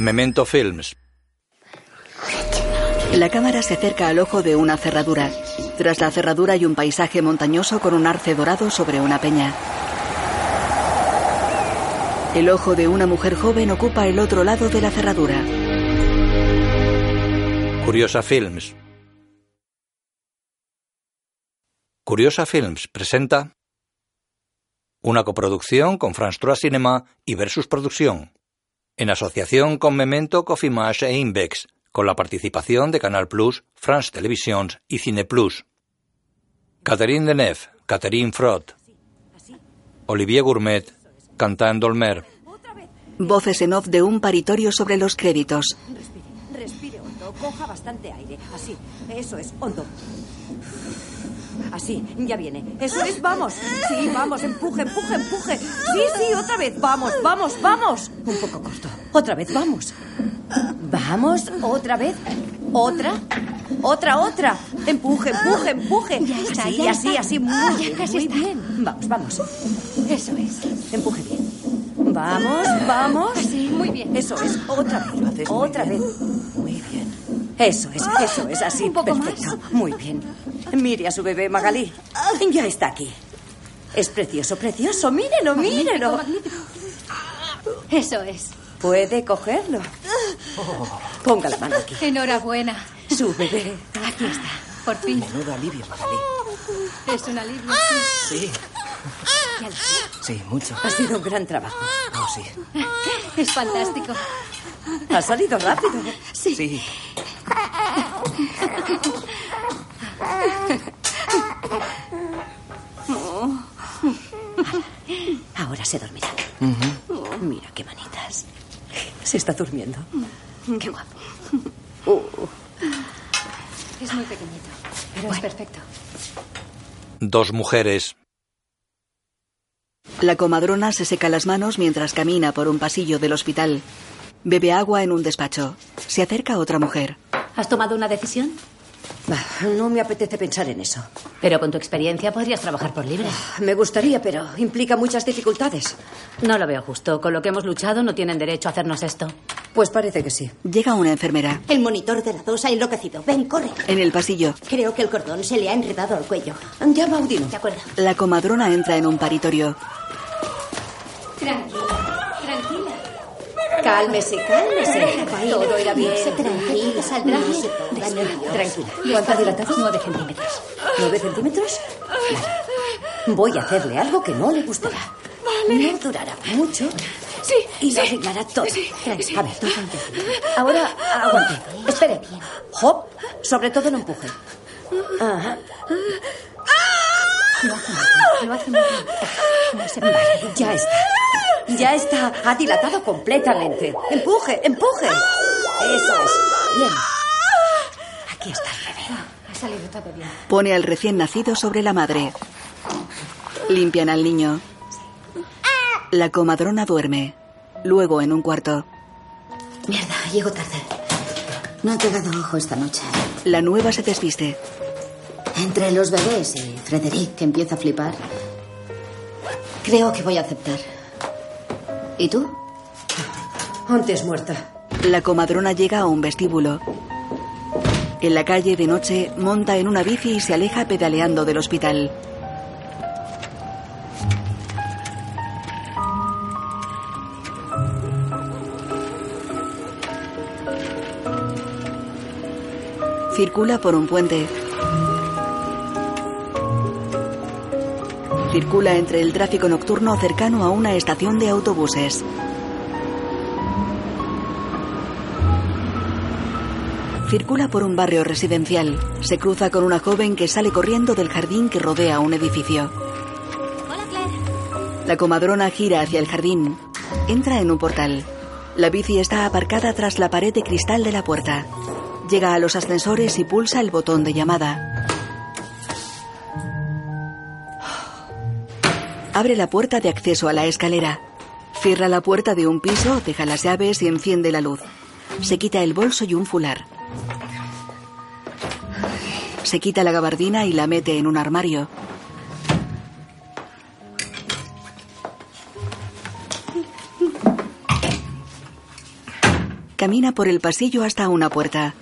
Memento Films. La cámara se acerca al ojo de una cerradura. Tras la cerradura hay un paisaje montañoso con un arce dorado sobre una peña. El ojo de una mujer joven ocupa el otro lado de la cerradura. Curiosa Films. Curiosa Films presenta una coproducción con France 3 Cinema y Versus Producción, en asociación con Memento, Cofimage e Invex, con la participación de Canal Plus, France Televisions y Cine Plus. Catherine Deneuve, Catherine Frot, Olivier Gourmet, Quentin Dolmer. Voces en off de un paritorio sobre los créditos. Respire, respire hondo, coja bastante aire. Así, eso es, hondo. Así, ya viene. Eso es, vamos. Sí, vamos, empuje, empuje, empuje. Sí, sí, otra vez. Vamos, vamos, vamos. Un poco corto. Otra vez, vamos. Vamos, otra vez. Otra. Otra, otra. Empuje, empuje, empuje. Ya está, así, ya así, está. así. Muy Ah, ya bien, casi muy está. bien. Vamos, vamos. Eso es. Empuje bien. Vamos, vamos. Así, muy bien. Eso es, otra vez. Muy Otra bien. vez. Muy. Eso es, eso es, así. Un poco perfecto. Muy bien. Mire a su bebé, Magalí. Ya está aquí. Es precioso, precioso. Mírelo. Magnífico. Eso es. Puede cogerlo. Ponga la mano aquí. Enhorabuena. Su bebé. Aquí está. Por fin. Menudo alivio, Magalí. Es un alivio. sí. Sí, sé. sí, mucho. Ha sido un gran trabajo. Oh, sí. Es fantástico. Ha salido rápido. Sí. Ahora se dormirá. Mira qué manitas. Se está durmiendo. Qué guapo. Es muy pequeñito, pero es perfecto. Dos mujeres. La comadrona se seca las manos mientras camina por un pasillo del hospital. Bebe agua en un despacho. Se acerca otra mujer. ¿Has tomado una decisión? Ah, No me apetece pensar en eso. Pero con tu experiencia podrías trabajar por libre. Me gustaría, pero implica muchas dificultades. No lo veo justo. Con lo que hemos luchado no tienen derecho a hacernos esto. Pues parece que sí. Llega una enfermera. El monitor de la 2 ha enloquecido. Ven, corre. En el pasillo, Creo que el cordón se le ha enredado al cuello. Llama a Udino. De acuerdo. la comadrona entra en un paritorio. Tranquila, tranquila. Cálmese, cálmese. Todo irá bien. Tranquila, Saldrá bien. Tranquila. ¿Cuánto ha dilatado? Nueve centímetros. ¿Nueve centímetros? Vale. Voy a hacerle algo que no le gustará. No durará mucho. Sí, Y lo arreglará todo. Tranquila. A ver, ahora aguante. Espere. Hop, sobre todo no empuje. Ajá. Lo hace muy bien. Lo hace muy bien. No se ya está. Ya está. Ha dilatado completamente. Empuje, empuje. Eso es. Bien. Aquí está el bebé. Ha salido todo bien. Pone al recién nacido sobre la madre. Limpian al niño. La comadrona duerme. Luego en un cuarto. Mierda, llego tarde. No he pegado ojo esta noche. La nueva se desviste. Entre los bebés y Frederic, que empieza a flipar, creo que voy a aceptar. ¿Y tú? Antes muerta. La comadrona llega a un vestíbulo. En la calle de noche monta en una bici y se aleja pedaleando del hospital. Circula por un puente. Circula entre el tráfico nocturno cercano a una estación de autobuses. Circula por un barrio residencial. Se cruza con una joven que sale corriendo del jardín que rodea un edificio. Hola, Claire. La comadrona gira hacia el jardín. Entra en un portal. La bici está aparcada tras la pared de cristal de la puerta. Llega a los ascensores y pulsa el botón de llamada. Abre la puerta de acceso a la escalera. Cierra la puerta de un piso, deja las llaves y enciende la luz. Se quita el bolso y un fular. Se quita la gabardina y la mete en un armario. Camina por el pasillo hasta una puerta.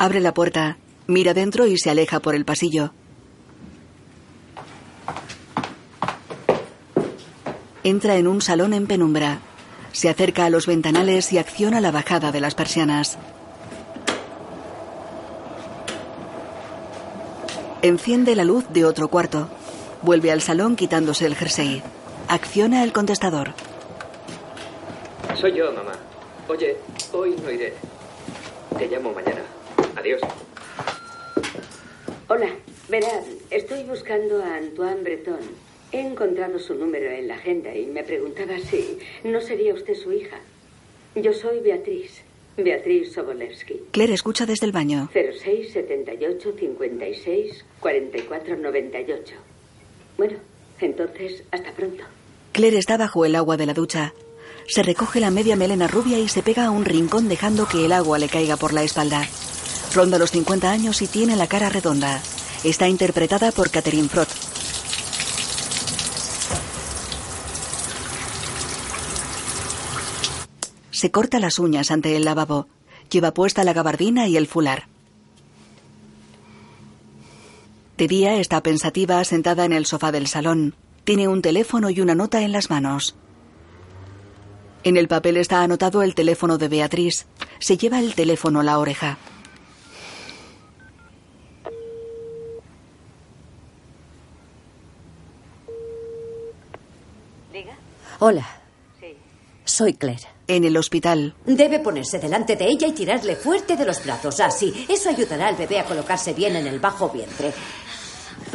Abre la puerta, mira dentro y se aleja por el pasillo. Entra en un salón en penumbra. Se acerca a los ventanales y acciona la bajada de las persianas. Enciende la luz de otro cuarto. Vuelve al salón quitándose el jersey. Acciona el contestador. Soy yo, mamá. Oye, hoy no iré. Te llamo mañana. Adiós. Hola, verán, estoy buscando a Antoine Breton. He encontrado su número en la agenda y me preguntaba si no sería usted su hija. Yo soy Beatriz, Beatriz Sobolewski. Claire escucha desde el baño. 06 78 56 44 98. Bueno, entonces, hasta pronto. Claire está bajo el agua de la ducha. Se recoge la media melena rubia y se pega a un rincón dejando que el agua le caiga por la espalda. Ronda los 50 años y tiene la cara redonda. Está interpretada por Catherine Frott. Se corta las uñas ante el lavabo. Lleva puesta la gabardina y el fular. De día está pensativa sentada en el sofá del salón. Tiene un teléfono y una nota en las manos. En el papel está anotado el teléfono de Beatriz. Se lleva el teléfono a la oreja. Hola. Sí. Soy Claire. En el hospital. Debe ponerse delante de ella y tirarle fuerte de los brazos. Así. Eso ayudará al bebé a colocarse bien en el bajo vientre.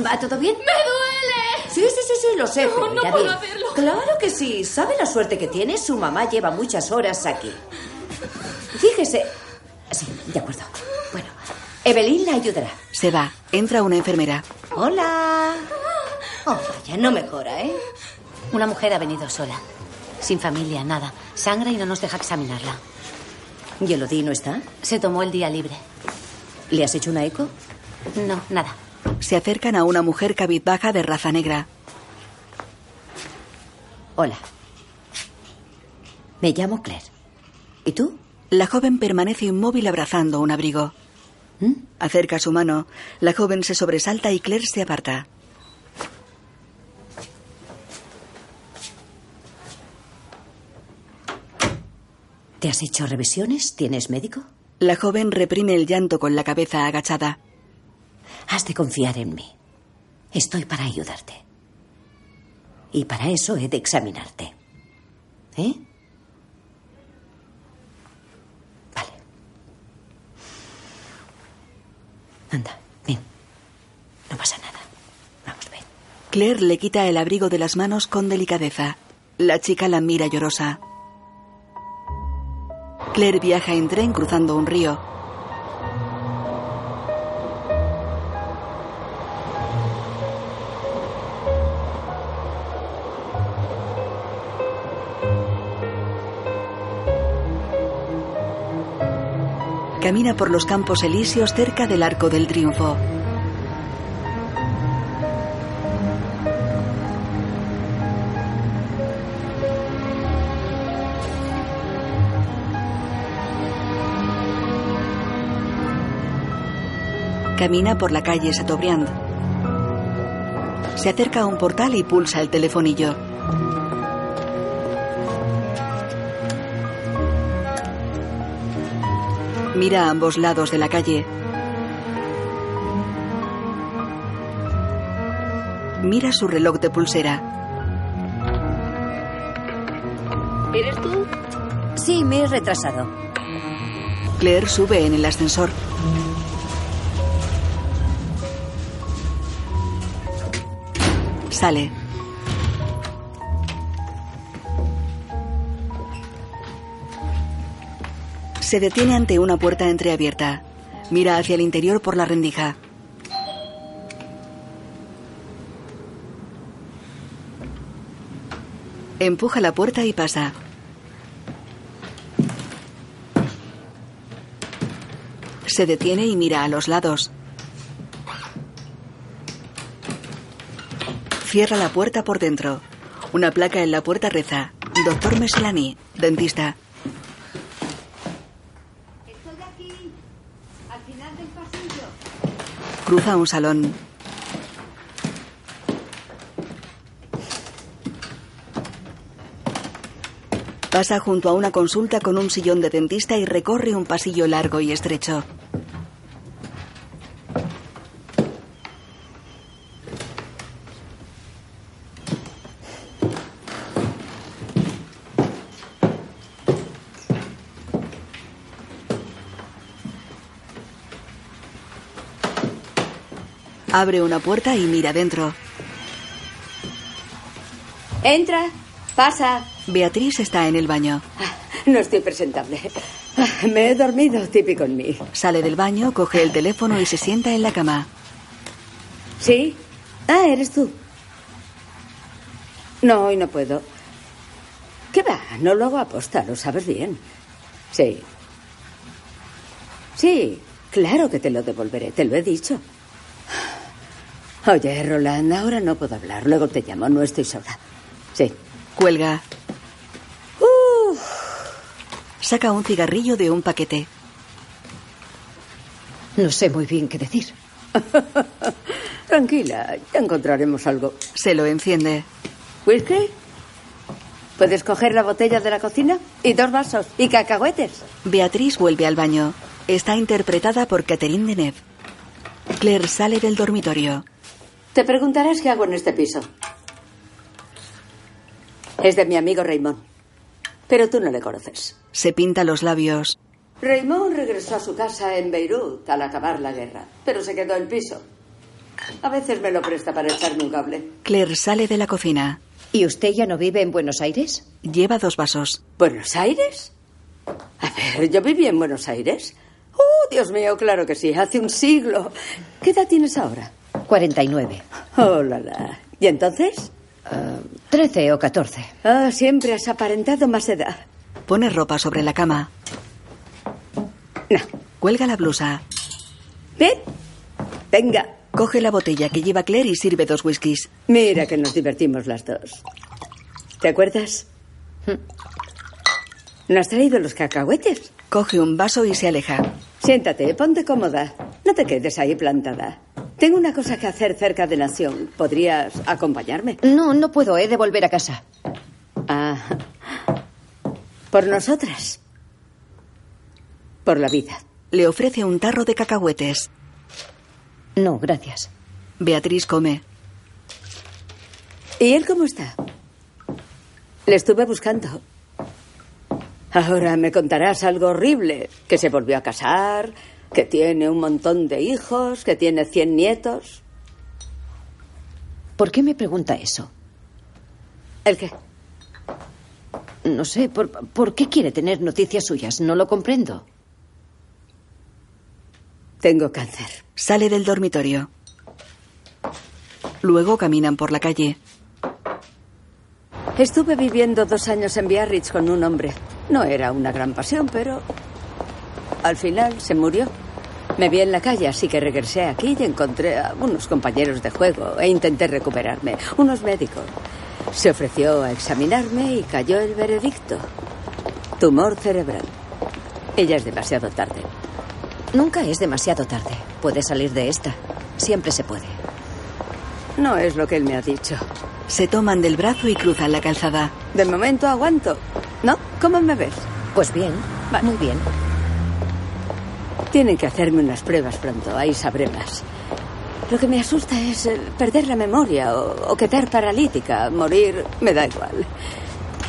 ¿Va todo bien? ¡Me duele! Sí, sí, sí, sí, lo sé. No, pero no puedo bien. hacerlo. Claro que sí. ¿Sabe la suerte que tiene? Su mamá lleva muchas horas aquí. Fíjese. Sí, de acuerdo. Bueno, Evelyn la ayudará. Se va. Entra una enfermera. Hola. Oh, vaya, no mejora, ¿eh? Una mujer ha venido sola. Sin familia, nada. Sangra y no nos deja examinarla. ¿Y Elodie no está? Se tomó el día libre. ¿Le has hecho una eco? No, nada. Se acercan a una mujer cabizbaja de raza negra. Hola. Me llamo Claire. ¿Y tú? La joven permanece inmóvil abrazando un abrigo. ¿Mm? Acerca su mano. La joven se sobresalta y Claire se aparta. ¿Te has hecho revisiones? ¿Tienes médico? La joven reprime el llanto con la cabeza agachada. Has de confiar en mí. Estoy para ayudarte. Y para eso he de examinarte. ¿Eh? Vale. Anda, ven. No pasa nada. Vamos, ven. Claire le quita el abrigo de las manos con delicadeza. La chica la mira llorosa. Claire viaja en tren cruzando un río. Camina por los campos elíseos cerca del Arco del Triunfo. Camina por la calle Chateaubriand. Se acerca a un portal y pulsa el telefonillo. Mira a ambos lados de la calle. Mira su reloj de pulsera. ¿Eres tú? Sí, me he retrasado. Claire sube en el ascensor. Se detiene ante una puerta entreabierta. Mira hacia el interior por la rendija. Empuja la puerta y pasa. Se detiene y mira a los lados. Cierra la puerta por dentro. Una placa en la puerta reza. Doctor Meslani, dentista. Estoy aquí, al final del pasillo. Cruza un salón. Pasa junto a una consulta con un sillón de dentista y recorre un pasillo largo y estrecho. Abre una puerta y mira dentro. Entra, pasa. Beatriz está en el baño. No estoy presentable. Me he dormido, típico en mí. Sale del baño, coge el teléfono y se sienta en la cama. ¿Sí? Ah, eres tú. No, hoy no puedo. ¿Qué va? No lo hago aposta, lo sabes bien. Sí. Sí, claro que te lo devolveré, te lo he dicho. Oye, Roland, ahora no puedo hablar. Luego te llamo, no estoy sola. Sí. Cuelga. Uh, Saca un cigarrillo de un paquete. no sé muy bien qué decir. Tranquila, ya encontraremos algo. Se lo enciende. ¿Whisky? ¿Puedes coger la botella de la cocina? Y dos vasos. Y cacahuetes. Beatriz vuelve al baño. Está interpretada por Catherine Deneuve. Claire sale del dormitorio. Te preguntarás qué hago en este piso. Es de mi amigo Raymond. Pero tú no le conoces. Se pinta los labios. Raymond regresó a su casa en Beirut al acabar la guerra, pero se quedó en piso. A veces me lo presta para echarme un cable. Claire sale de la cocina. ¿Y usted ya no vive en Buenos Aires? Lleva dos vasos. ¿Buenos Aires? A ver, yo viví en Buenos Aires. Oh, Dios mío, claro que sí, hace un siglo. ¿Qué edad tienes ahora? 49. Oh, la, la. ¿Y entonces? Ah, 13 o 14. Ah, siempre has aparentado más edad. Pone ropa sobre la cama. No. Cuelga la blusa. Ven. Venga. Coge la botella que lleva Claire y sirve dos whiskies. Mira que nos divertimos las dos. ¿Te acuerdas? ¿No has traído los cacahuetes? Coge un vaso y se aleja. Siéntate, ponte cómoda. No te quedes ahí plantada. Tengo una cosa que hacer cerca de Nación. ¿Podrías acompañarme? No, no puedo. He de volver a casa. Ah. Por nosotras. Por la vida. Le ofrece un tarro de cacahuetes. No, gracias. Beatriz come. ¿Y él cómo está? Le estuve buscando. Ahora me contarás algo horrible. Que se volvió a casar, que tiene un montón de hijos, que tiene cien nietos. ¿Por qué me pregunta eso? ¿El qué? No sé, ¿por, por qué quiere tener noticias suyas? No lo comprendo. Tengo cáncer. Sale del dormitorio. Luego caminan por la calle. Estuve viviendo dos años en Biarritz con un hombre. No era una gran pasión, pero al final se murió. Me vi en la calle, así que regresé aquí y encontré a unos compañeros de juego e intenté recuperarme. Unos médicos. Se ofreció a examinarme y cayó el veredicto. Tumor cerebral. Ella es demasiado tarde. Nunca es demasiado tarde. Puede salir de esta. Siempre se puede. No es lo que él me ha dicho. Se toman del brazo y cruzan la calzada. De momento aguanto. ¿No? ¿Cómo me ves? Pues bien, muy bien. Tienen que hacerme unas pruebas pronto, ahí sabré más. Lo que me asusta es eh, perder la memoria o, o quedar paralítica. Morir me da igual.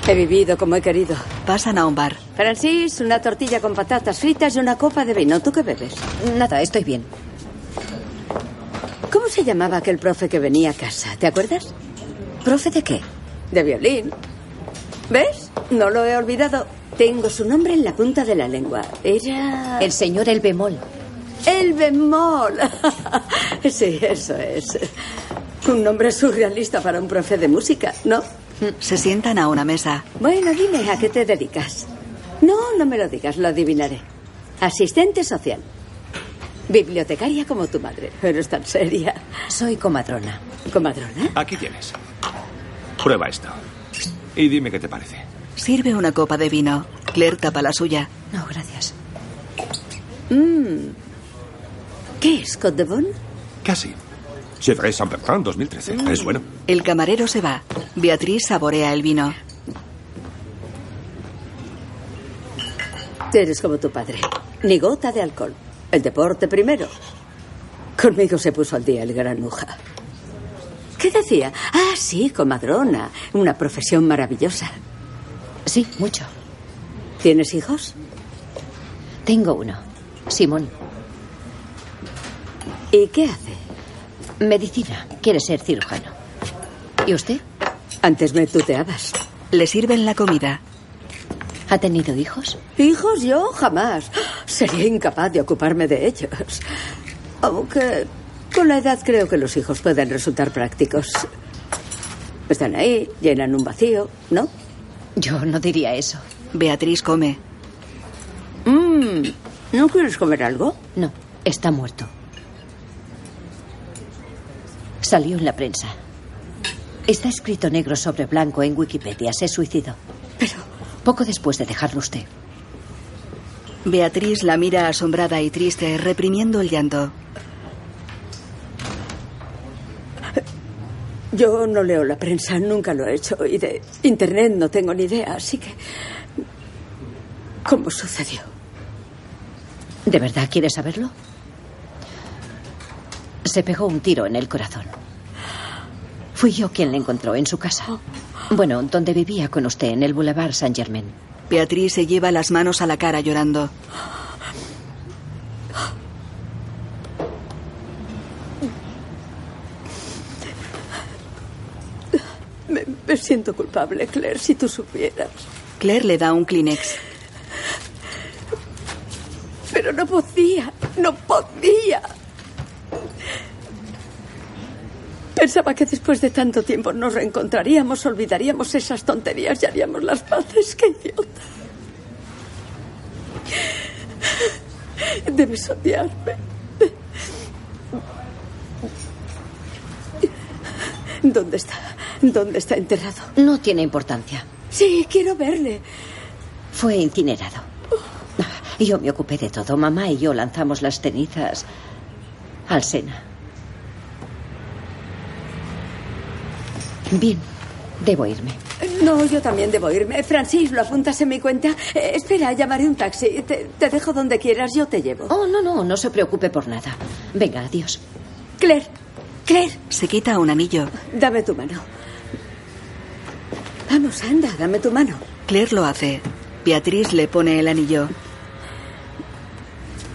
He vivido como he querido. Pasan a un bar. Francis, una tortilla con patatas fritas y una copa de vino. ¿Tú qué bebes? Nada, estoy bien. ¿Cómo se llamaba aquel profe que venía a casa? ¿Te acuerdas? ¿Profe de qué? De violín. ¿Ves? No lo he olvidado. Tengo su nombre en la punta de la lengua. Era... El señor El Bemol. El bemol. sí, eso es. Un nombre surrealista para un profe de música, ¿no? Se sientan a una mesa. Bueno, dime, ¿a qué te dedicas? No, no me lo digas, lo adivinaré. Asistente social. Bibliotecaria como tu madre. Eres tan seria. Soy comadrona. ¿Comadrona? Aquí tienes. Prueba esto. Y dime qué te parece. Sirve una copa de vino. Claire tapa la suya. No, gracias. Mm. ¿Qué es Côte de Bon? Casi. Chevrolet Saint-Bertrand 2013. Es bueno. El camarero se va. Beatriz saborea el vino. Eres como tu padre. Ni gota de alcohol. El deporte primero. Conmigo se puso al día el granuja. ¿Qué decía? Ah, sí, comadrona. Una profesión maravillosa. Sí, mucho. ¿Tienes hijos? Tengo uno. Simón. ¿Y qué hace? Medicina. Quiere ser cirujano. ¿Y usted? Antes me tuteabas. Le sirven la comida. ¿Ha tenido hijos? ¿Hijos? Yo jamás. Sería incapaz de ocuparme de ellos. Aunque con la edad creo que los hijos pueden resultar prácticos. Están ahí, llenan un vacío, ¿no? Yo no diría eso. Beatriz come. Mm, ¿No quieres comer algo? No, está muerto. Salió en la prensa. Está escrito negro sobre blanco en Wikipedia. Se suicidó. Pero... Poco después de dejarlo usted. Beatriz la mira asombrada y triste, reprimiendo el llanto. Yo no leo la prensa, nunca lo he hecho. Y de Internet no tengo ni idea, así que... ¿Cómo sucedió? ¿De verdad quiere saberlo? Se pegó un tiro en el corazón. Fui yo quien le encontró en su casa. Bueno, donde vivía con usted, en el Boulevard Saint Germain. Beatriz se lleva las manos a la cara llorando. Me, me siento culpable, Claire, si tú supieras. Claire le da un Kleenex. Pero no podía, no podía. Pensaba que después de tanto tiempo nos reencontraríamos, olvidaríamos esas tonterías y haríamos las paces. ¡Qué idiota! Debes odiarme. ¿Dónde está? ¿Dónde está enterrado? No tiene importancia. Sí, quiero verle. Fue incinerado. Yo me ocupé de todo. Mamá y yo lanzamos las cenizas al Sena. Bien, debo irme. No, yo también debo irme. Francis, ¿lo apuntas en mi cuenta? Eh, espera, llamaré un taxi. Te, te dejo donde quieras, yo te llevo. Oh, no, no, no se preocupe por nada. Venga, adiós. Claire, Claire. Se quita un anillo. Dame tu mano. Vamos, anda, dame tu mano. Claire lo hace. Beatriz le pone el anillo.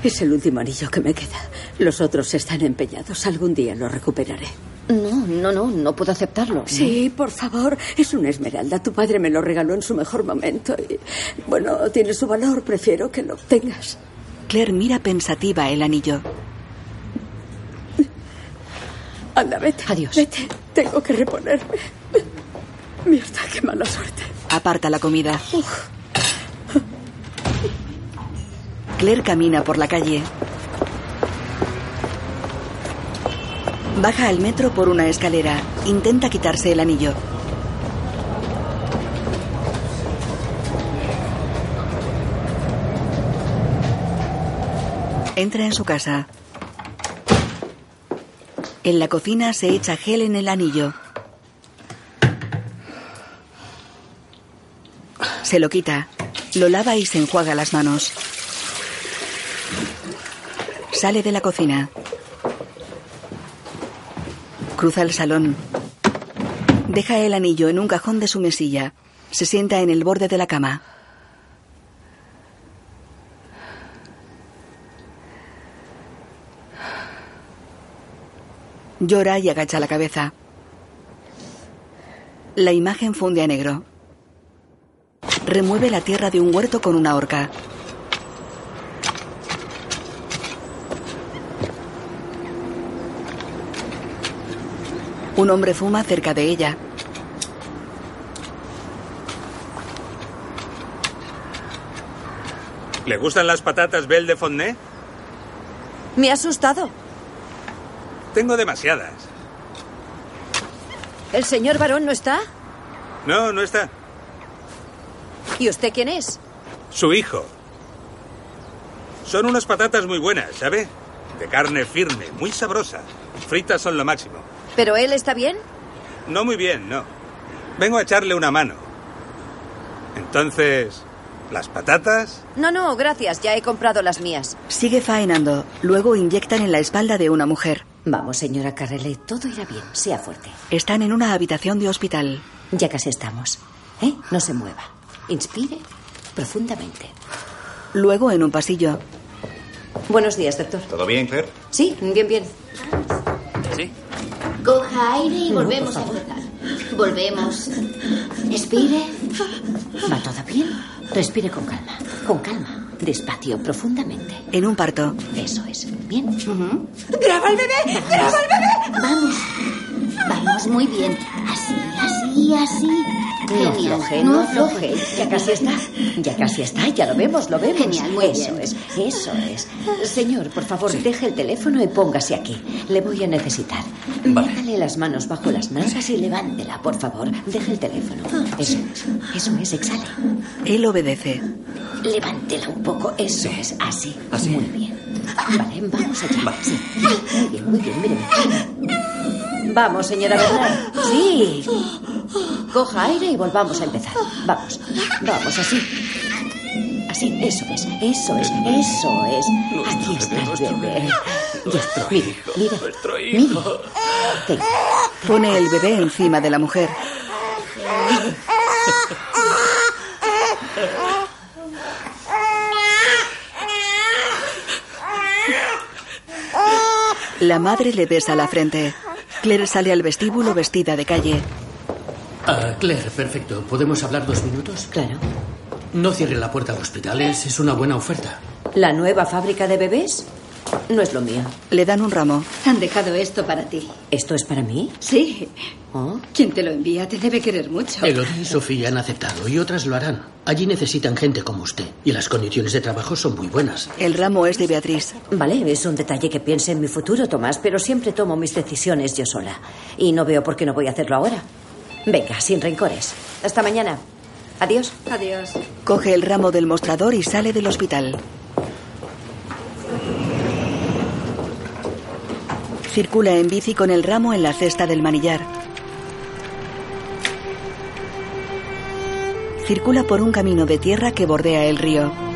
Es el último anillo que me queda. Los otros están empeñados. Algún día lo recuperaré. No, no, no, no puedo aceptarlo. Sí, por favor. Es una esmeralda. Tu padre me lo regaló en su mejor momento. Y, bueno, tiene su valor. Prefiero que lo tengas. Claire mira pensativa el anillo. Anda, vete. Adiós. Vete. Tengo que reponerme. Mierda, qué mala suerte. Aparta la comida. Claire camina por la calle. Baja al metro por una escalera. Intenta quitarse el anillo. Entra en su casa. En la cocina se echa gel en el anillo. Se lo quita. Lo lava y se enjuaga las manos. Sale de la cocina. Cruza el salón. Deja el anillo en un cajón de su mesilla. Se sienta en el borde de la cama. Llora y agacha la cabeza. La imagen funde a negro. Remueve la tierra de un huerto con una horca. Un hombre fuma cerca de ella. ¿Le gustan las patatas Belle de Fontenay? Me ha asustado. Tengo demasiadas. ¿El señor varón no está? No, no está. ¿Y usted quién es? Su hijo. Son unas patatas muy buenas, ¿sabe? De carne firme, muy sabrosa. Fritas son lo máximo. ¿Pero él está bien? No muy bien, no. Vengo a echarle una mano. Entonces, ¿las patatas? No, no, gracias. Ya he comprado las mías. Sigue faenando. Luego inyectan en la espalda de una mujer. Vamos, señora Carrele, todo irá bien. Sea fuerte. Están en una habitación de hospital. Ya casi estamos. ¿Eh? No se mueva. Inspire profundamente. Luego en un pasillo. Buenos días, doctor. ¿Todo bien, Claire? Sí, bien, bien. Sí. Coja aire y volvemos a empezar. Volvemos. Expire. ¿Va todo bien? Respire con calma. Con calma. Despacio, profundamente. En un parto. Eso es. Bien. ¡Graba al bebé! ¡Graba al bebé! Vamos. Vamos, muy bien. Así, así, así. No Genial. afloje, no afloje. Ya casi está. Ya casi está. Ya lo vemos, lo vemos. Genial, muy eso bien. es, eso es. Señor, por favor, deje el teléfono y póngase aquí. Le voy a necesitar. Métale las manos bajo las nalgas y levántela, por favor. Deje el teléfono. Eso es. Eso es, exhale. Él obedece. Levántela un poco. Eso es, así. Así. Muy bien. Vale, vamos allá. Sí. Muy bien, muy bien, míreme. Vamos, señora Bernard. Sí. Coja aire y volvamos a empezar. Vamos. Vamos, así. Así, eso es, eso es, eso es. Aquí está el bebé. Ya, mire, mire, Nuestro mire. hijo. Venga. Pone el bebé encima de la mujer. La madre le besa la frente. Claire sale al vestíbulo vestida de calle. Ah, Claire, perfecto. ¿Podemos hablar dos minutos? Claro. No cierre la puerta de hospitales. Es una buena oferta. ¿La nueva fábrica de bebés? No es lo mío. Le dan un ramo. Han dejado esto para ti. ¿Esto es para mí? Sí. Oh. Quien te lo envía te debe querer mucho. Elodie y Sofía han aceptado y otras lo harán. Allí necesitan gente como usted. Y las condiciones de trabajo son muy buenas. El ramo es de Beatriz. Vale, es un detalle que piense en mi futuro, Tomás, pero siempre tomo mis decisiones yo sola. Y no veo por qué no voy a hacerlo ahora. Venga, sin rencores. Hasta mañana. Adiós. Adiós. Coge el ramo del mostrador y sale del hospital. Circula en bici con el ramo en la cesta del manillar. Circula por un camino de tierra que bordea el río.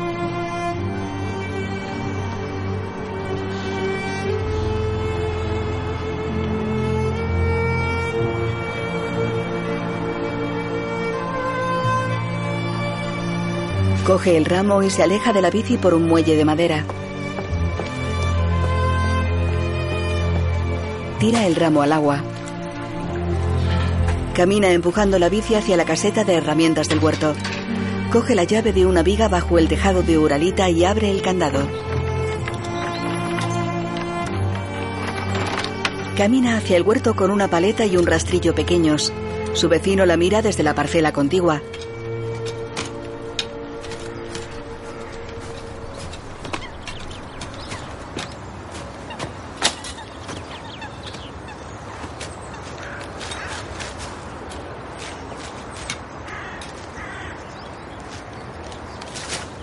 Coge el ramo y se aleja de la bici por un muelle de madera. Tira el ramo al agua. Camina empujando la bici hacia la caseta de herramientas del huerto. Coge la llave de una viga bajo el tejado de Uralita y abre el candado. Camina hacia el huerto con una paleta y un rastrillo pequeños. Su vecino la mira desde la parcela contigua.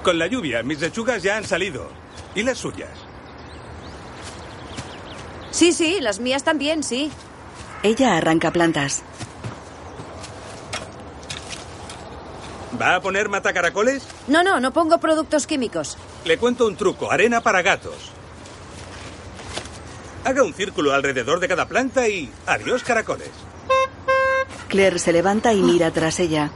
Con la lluvia, mis lechugas ya han salido. ¿Y las suyas? Sí, sí, las mías también, sí. Ella arranca plantas. ¿Va a poner matacaracoles? No, no, no pongo productos químicos. Le cuento un truco. Arena para gatos. Haga un círculo alrededor de cada planta y... Adiós, caracoles. Claire se levanta y mira tras ella.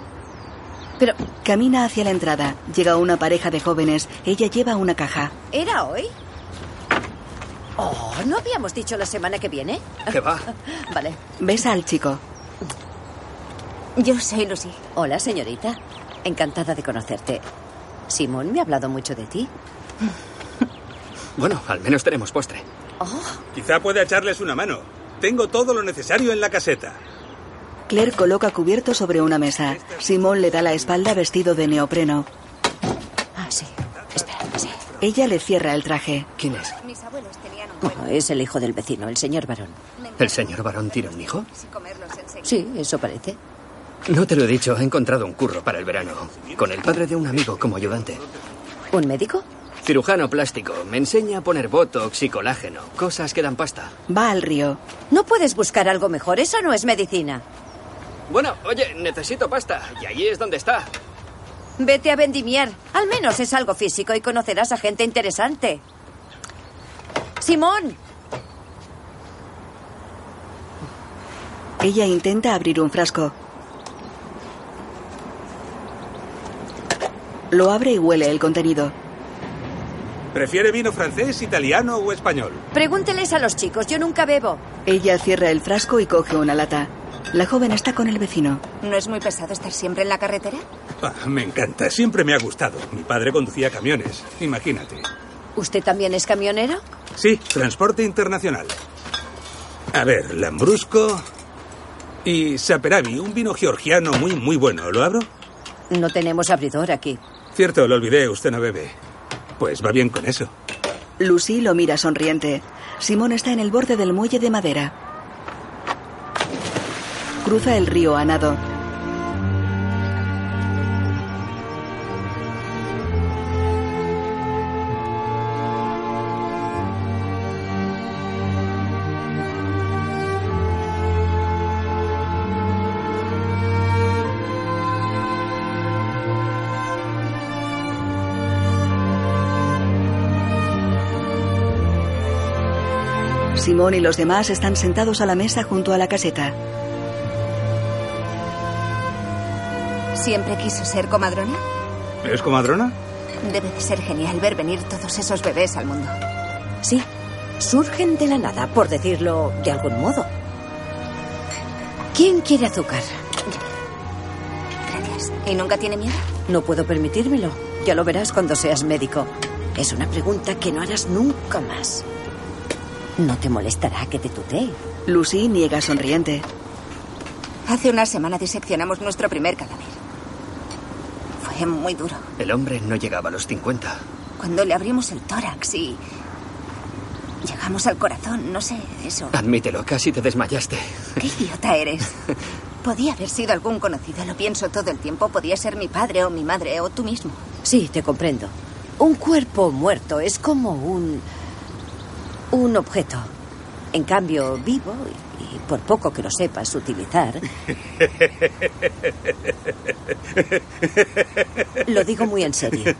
Pero, Camina hacia la entrada. Llega una pareja de jóvenes. Ella lleva una caja. ¿era hoy? Oh, ¿no habíamos dicho la semana que viene? ¿Qué va? Vale. Besa al chico. Yo soy Lucy. Hola, señorita. Encantada de conocerte. Simón me ha hablado mucho de ti. Bueno, al menos tenemos postre. Oh, Quizá pueda echarles una mano. Tengo todo lo necesario en la caseta. Claire coloca cubierto sobre una mesa. Simón le da la espalda vestido de neopreno. Ah, sí. Espera, sí. Ella le cierra el traje. ¿Quién es? Mis abuelos tenían un Oh, es el hijo del vecino, el señor varón. ¿El señor varón tiene un hijo? Sí, eso parece. No te lo he dicho, he encontrado un curro para el verano. Con el padre de un amigo como ayudante. ¿Un médico? Cirujano plástico. Me enseña a poner botox y colágeno. Cosas que dan pasta. Va al río. ¿No puedes buscar algo mejor? Eso no es medicina. Bueno, oye, necesito pasta. Y allí es donde está. Vete a vendimiar. Al menos es algo físico y conocerás a gente interesante. Simón, Ella intenta abrir un frasco. Lo abre y huele el contenido. ¿Prefiere vino francés, italiano o español? pregúnteles a los chicos. Yo nunca bebo. Ella cierra el frasco y coge una lata. La joven está con el vecino. ¿No es muy pesado estar siempre en la carretera? Ah, me encanta, siempre me ha gustado. Mi padre conducía camiones, imagínate. ¿Usted también es camionero? Sí, transporte internacional. A ver, Lambrusco y Saperavi, un vino georgiano muy, muy bueno. ¿Lo abro? No tenemos abridor aquí. Cierto, lo olvidé, usted no bebe. Pues va bien con eso. Lucy lo mira sonriente. Simón está en el borde del muelle de madera. Cruza el río a nado. Simón y los demás están sentados a la mesa junto a la caseta. ¿Siempre quiso ser comadrona? ¿Es comadrona? Debe de ser genial ver venir todos esos bebés al mundo. Sí, surgen de la nada, por decirlo de algún modo. ¿Quién quiere azúcar? Gracias. ¿Y nunca tiene miedo? No puedo permitírmelo. Ya lo verás cuando seas médico. Es una pregunta que no harás nunca más. No te molestará que te tutee. Lucy niega sonriente. Hace una semana diseccionamos nuestro primer cadáver. Muy duro. El hombre no llegaba a los 50. Cuando le abrimos el tórax y... Llegamos al corazón, no sé, eso. Admítelo, casi te desmayaste. Qué idiota eres. Podía haber sido algún conocido, lo pienso todo el tiempo. Podía ser mi padre o mi madre o tú mismo. Sí, te comprendo. Un cuerpo muerto es como un... un objeto. En cambio, vivo, y, por poco que lo sepas utilizar, lo digo muy en serio.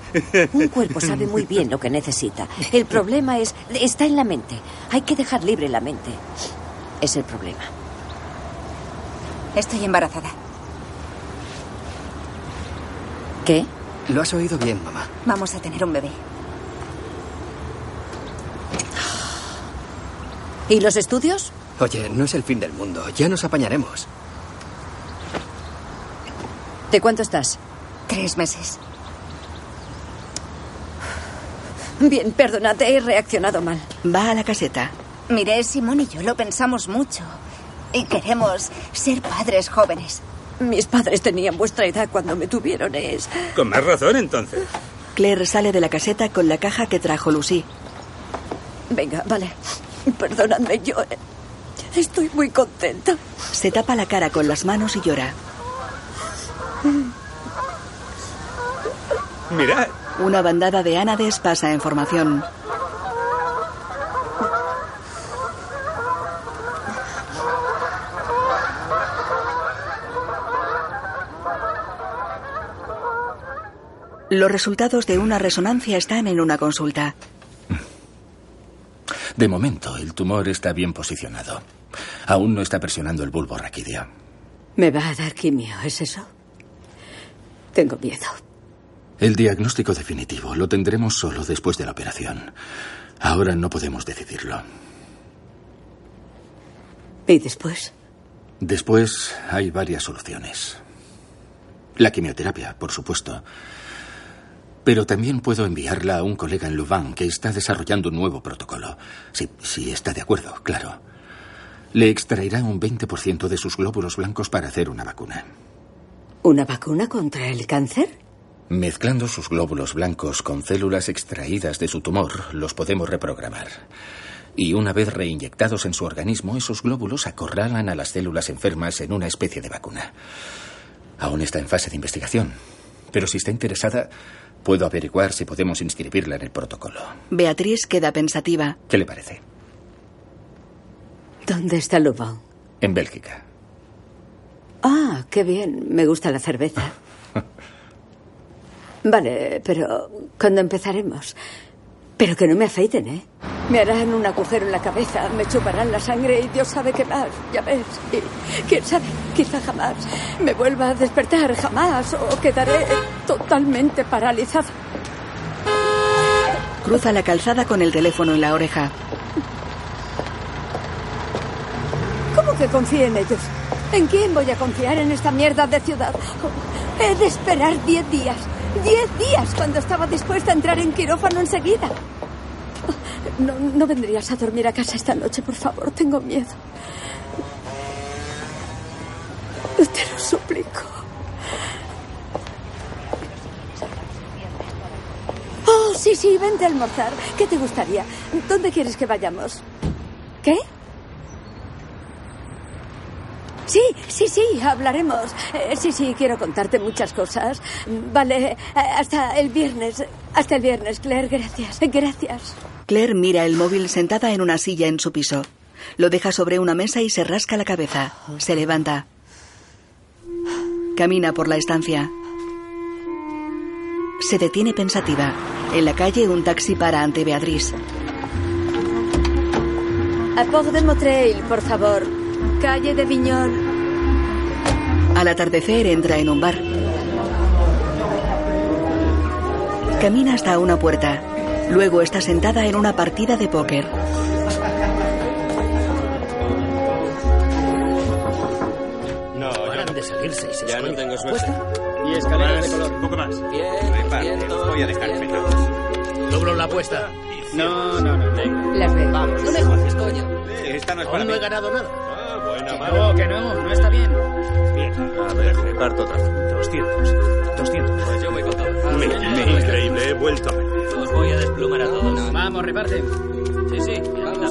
Un cuerpo sabe muy bien lo que necesita. El problema es... está en la mente. Hay que dejar libre la mente. Es el problema. Estoy embarazada. ¿Qué? Lo has oído bien, mamá. Vamos a tener un bebé. ¿Y los estudios? Oye, no es el fin del mundo. Ya nos apañaremos. ¿De cuánto estás? Tres meses. Bien, perdónate, he reaccionado mal. Va a la caseta. Mire, Simón y yo lo pensamos mucho. Y queremos ser padres jóvenes. Mis padres tenían vuestra edad cuando me tuvieron. Es. Con más razón, entonces. Claire sale de la caseta con la caja que trajo Lucy. Venga, vale. Perdónadme, yo. Estoy muy contenta. Se tapa la cara con las manos y llora. Mirad, Una bandada de ánades pasa en formación. Los resultados de una resonancia están en una consulta. De momento, el tumor está bien posicionado. Aún no está presionando el bulbo raquídeo. ¿Me va a dar quimio? ¿Es eso? Tengo miedo. El diagnóstico definitivo lo tendremos solo después de la operación. Ahora no podemos decidirlo. ¿Y después? Después hay varias soluciones. La quimioterapia, por supuesto. Pero también puedo enviarla a un colega en Louvain que está desarrollando un nuevo protocolo. Si, si está de acuerdo, claro. Le extraerá un 20% de sus glóbulos blancos para hacer una vacuna. ¿Una vacuna contra el cáncer? Mezclando sus glóbulos blancos con células extraídas de su tumor, los podemos reprogramar. Y una vez reinyectados en su organismo, esos glóbulos acorralan a las células enfermas en una especie de vacuna. Aún está en fase de investigación. Pero si está interesada, puedo averiguar si podemos inscribirla en el protocolo. Beatriz queda pensativa. ¿Qué le parece? ¿Dónde está Louvain? En Bélgica. Ah, qué bien. Me gusta la cerveza. Vale, pero ¿cuándo empezaremos? Pero que no me afeiten, ¿eh? Me harán un agujero en la cabeza, me chuparán la sangre y Dios sabe qué más, ya ves. Y quién sabe, quizá jamás me vuelva a despertar, jamás, o quedaré totalmente paralizada. Cruza la calzada con el teléfono en la oreja. ¿Cómo que confíe en ellos? ¿En quién voy a confiar en esta mierda de ciudad? He de esperar diez días. Diez días cuando estaba dispuesta a entrar en quirófano enseguida. No, no vendrías a dormir a casa esta noche, por favor. Tengo miedo. Te lo suplico. Oh, sí, sí, vente a almorzar. ¿Qué te gustaría? ¿Dónde quieres que vayamos? ¿Qué? Sí, sí, sí, hablaremos. Eh, sí, sí, quiero contarte muchas cosas. Vale, eh, hasta el viernes. Hasta el viernes, Claire, gracias. Gracias. Claire mira el móvil sentada en una silla en su piso. Lo deja sobre una mesa y se rasca la cabeza. Se levanta. Camina por la estancia. Se detiene pensativa. En la calle un taxi para ante Beatriz. A Port de Motril, por favor. Calle de Viñón. Al atardecer entra en un bar. Camina hasta una puerta. Luego está sentada en una partida de póker. No, Paran de salirse y se Ya no tengo suerte. Y escaleras de color. Un poco más. Bien, Reparte, voy a dejar penados. Doblo la apuesta. No, no, no. Las veo. Vamos, no me coño. Esta no es para no mí. he ganado nada. Que no, que no, no está bien. Bien, a ver, reparto otra vez. 200. 200. Pues yo voy con todo. Me, me increíble, he vuelto a ver. Os voy a desplumar a todos. Vamos, reparte. Sí, sí.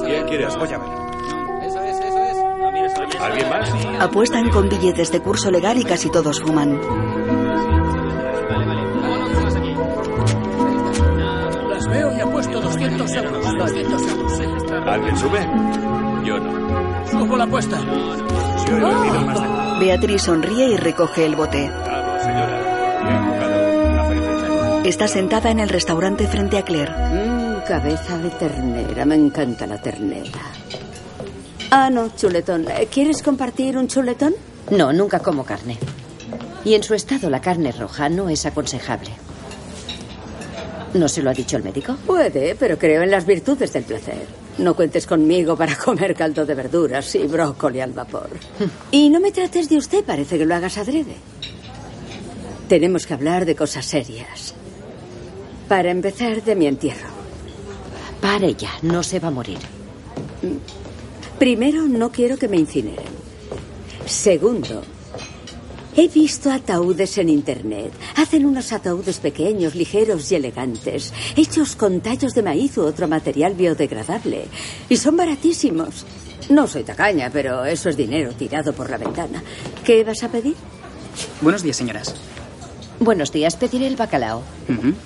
¿Quién quiere? Os voy a ver. Eso es, eso es. No mires a la ¿Alguien más? Apuestan con billetes de curso legal y casi todos fuman. Las veo y apuesto 200 euros. 200 euros. ¿Alguien sube? Yo no. La apuesta. Beatriz sonríe y recoge el bote. Está sentada en el restaurante frente a Claire. Mmm, cabeza de ternera. Me encanta la ternera. Ah, no, chuletón. Eh, ¿Quieres compartir un chuletón? No, nunca como carne. Y en su estado la carne roja no es aconsejable. ¿No se lo ha dicho el médico? Puede, pero creo en las virtudes del placer. No cuentes conmigo para comer caldo de verduras y brócoli al vapor. Y no me trates de usted, parece que lo hagas adrede. Tenemos que hablar de cosas serias. Para empezar, de mi entierro. Pare ya, no se va a morir. Primero, no quiero que me incineren. Segundo, he visto ataúdes en Internet. Hacen unos ataúdes pequeños, ligeros y elegantes, hechos con tallos de maíz u otro material biodegradable. Y son baratísimos. No soy tacaña, pero eso es dinero tirado por la ventana. ¿Qué vas a pedir? Buenos días, señoras. Buenos días, pediré el bacalao.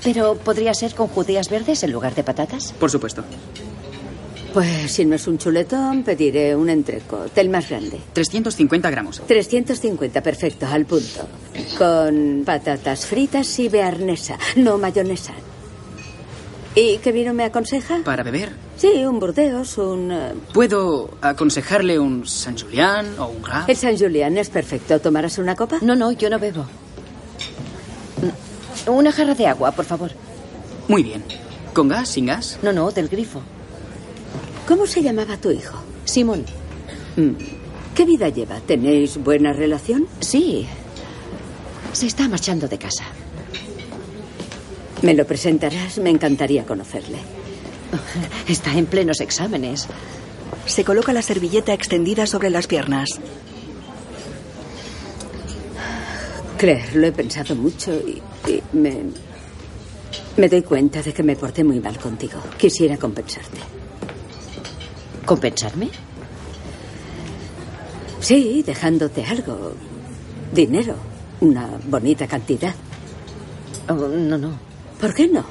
Pero podría ser con judías verdes en lugar de patatas. Por supuesto. Pues si no es un chuletón, pediré un entrecot, el más grande. 350 gramos. 350, perfecto, al punto. Con patatas fritas y bearnesa, no mayonesa. ¿Y qué vino me aconseja? Para beber. Sí, un Burdeos, un... eh, ¿Puedo aconsejarle un San Julián o un Graf? El San Julián es perfecto. ¿Tomarás una copa? No, no, yo no bebo. Una jarra de agua, por favor. Muy bien. ¿Con gas, sin gas? No, no, del grifo. ¿Cómo se llamaba tu hijo? Simón. Mm. ¿Qué vida lleva? ¿Tenéis buena relación? Sí. Se está marchando de casa. ¿Me lo presentarás? Me encantaría conocerle. Está en plenos exámenes. Se coloca la servilleta extendida sobre las piernas. Claire, lo he pensado mucho y, y me. Me doy cuenta de que me porté muy mal contigo. Quisiera compensarte. ¿Compensarme? Sí, dejándote algo. Dinero. Una bonita cantidad. Oh, no, no. ¿Por qué no?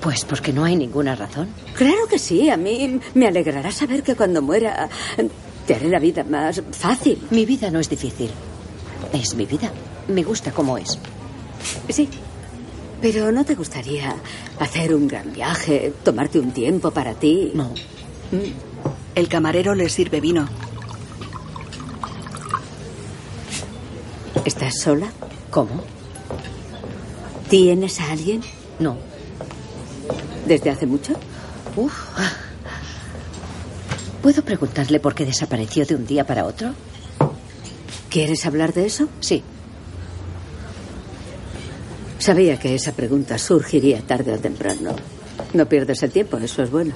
Pues porque no hay ninguna razón. Claro que sí. A mí me alegrará saber que cuando muera te haré la vida más fácil. Mi vida no es difícil. Es mi vida. Me gusta como es. Sí. Pero ¿no te gustaría hacer un gran viaje, tomarte un tiempo para ti? No. Mm. El camarero le sirve vino. ¿Estás sola? ¿Cómo? ¿Tienes a alguien? No. ¿Desde hace mucho? Uf. ¿Puedo preguntarle por qué desapareció de un día para otro? ¿Quieres hablar de eso? Sí. Sabía que esa pregunta surgiría tarde o temprano. No pierdes el tiempo, eso es bueno.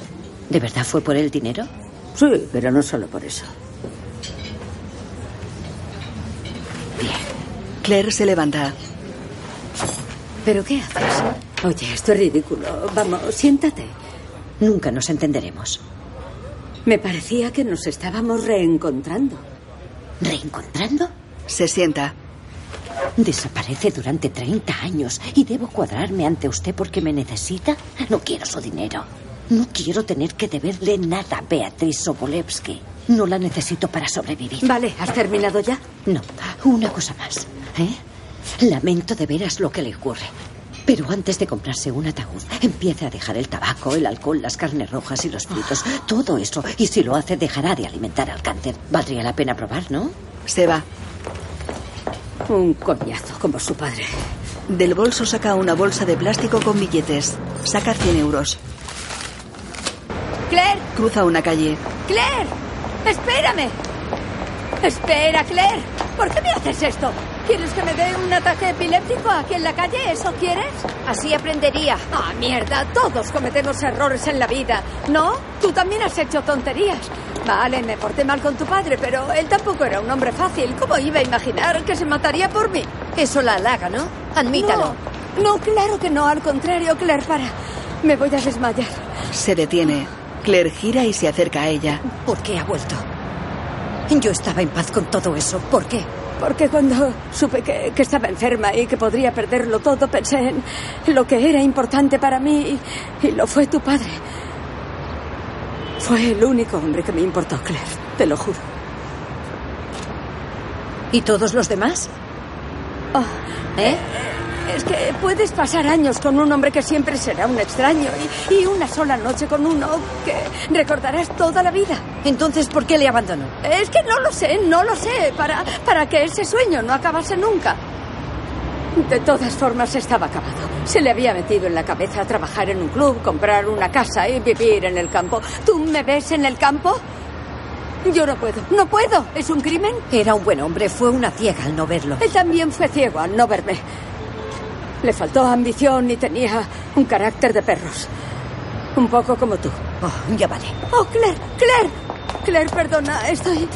¿De verdad fue por el dinero? Sí, pero no solo por eso. Claire se levanta. ¿Pero qué haces? Oye, esto es ridículo. Vamos, siéntate. Nunca nos entenderemos. Me parecía que nos estábamos reencontrando. ¿Reencontrando? Se sienta. Desaparece durante 30 años y debo cuadrarme ante usted porque me necesita. No quiero su dinero. No quiero tener que deberle nada a Beatriz Sobolewski. No la necesito para sobrevivir. Vale, ¿has terminado ya? No, una cosa más. ¿eh? Lamento de veras lo que le ocurre. Pero antes de comprarse un ataúd, empiece a dejar el tabaco, el alcohol, las carnes rojas y los fritos. Todo eso. Y si lo hace, dejará de alimentar al cáncer. Valdría la pena probar, ¿no? Se va. Un coñazo como su padre. Del bolso saca una bolsa de plástico con billetes. Saca 100 euros. Claire, Cruza una calle. Claire, espérame. Espera, Claire. ¿Por qué me haces esto? ¿Quieres que me dé un ataque epiléptico aquí en la calle? ¿Eso quieres? Así aprendería. Ah, mierda. Todos cometemos errores en la vida. ¿No? Tú también has hecho tonterías. Vale, me porté mal con tu padre, pero él tampoco era un hombre fácil. ¿Cómo iba a imaginar que se mataría por mí? Eso la halaga, ¿no? Admítalo. No, no, claro que no. Al contrario, Claire, para. Me voy a desmayar. Se detiene. Claire gira y se acerca a ella. ¿Por qué ha vuelto? Yo estaba en paz con todo eso. ¿Por qué? Porque cuando supe que, que, estaba enferma y que podría perderlo todo, pensé en lo que era importante para mí y, y, lo fue tu padre. Fue el único hombre que me importó, Claire, te lo juro. ¿Y todos los demás? Oh, ¿Eh? Es que puedes pasar años con un hombre que siempre será un extraño y, y, una sola noche con uno que recordarás toda la vida. Entonces, ¿por qué le abandonó? Es que no lo sé, no lo sé. Para, para que ese sueño no acabase nunca. De todas formas, estaba acabado. Se le había metido en la cabeza trabajar en un club, comprar una casa y vivir en el campo. ¿Tú me ves en el campo? Yo no puedo, no puedo. ¿Es un crimen? Era un buen hombre, fue una ciega al no verlo. Él también fue ciego al no verme. Le faltó ambición y tenía un carácter de perros. Un poco como tú. Oh, ya vale. Oh, Claire, Claire. Claire, perdona, estoy...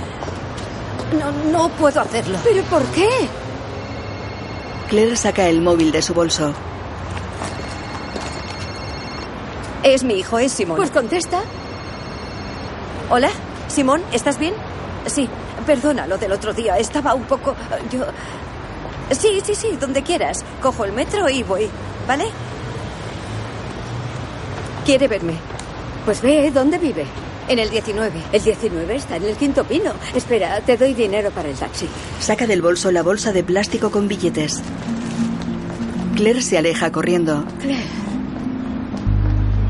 No, no puedo hacerlo. ¿Pero por qué? Claire saca el móvil de su bolso. Es mi hijo, es Simón. Pues contesta. Hola, Simón, ¿estás bien? Sí, perdona lo del otro día. Estaba un poco... Yo... Sí, sí, sí, donde quieras. Cojo el metro y voy, ¿vale? Quiere verme. Pues ve, ¿dónde vive? En el 19. El 19 está en el quinto pino. Espera, te doy dinero para el taxi. Saca del bolso la bolsa de plástico con billetes. Claire se aleja corriendo. Claire.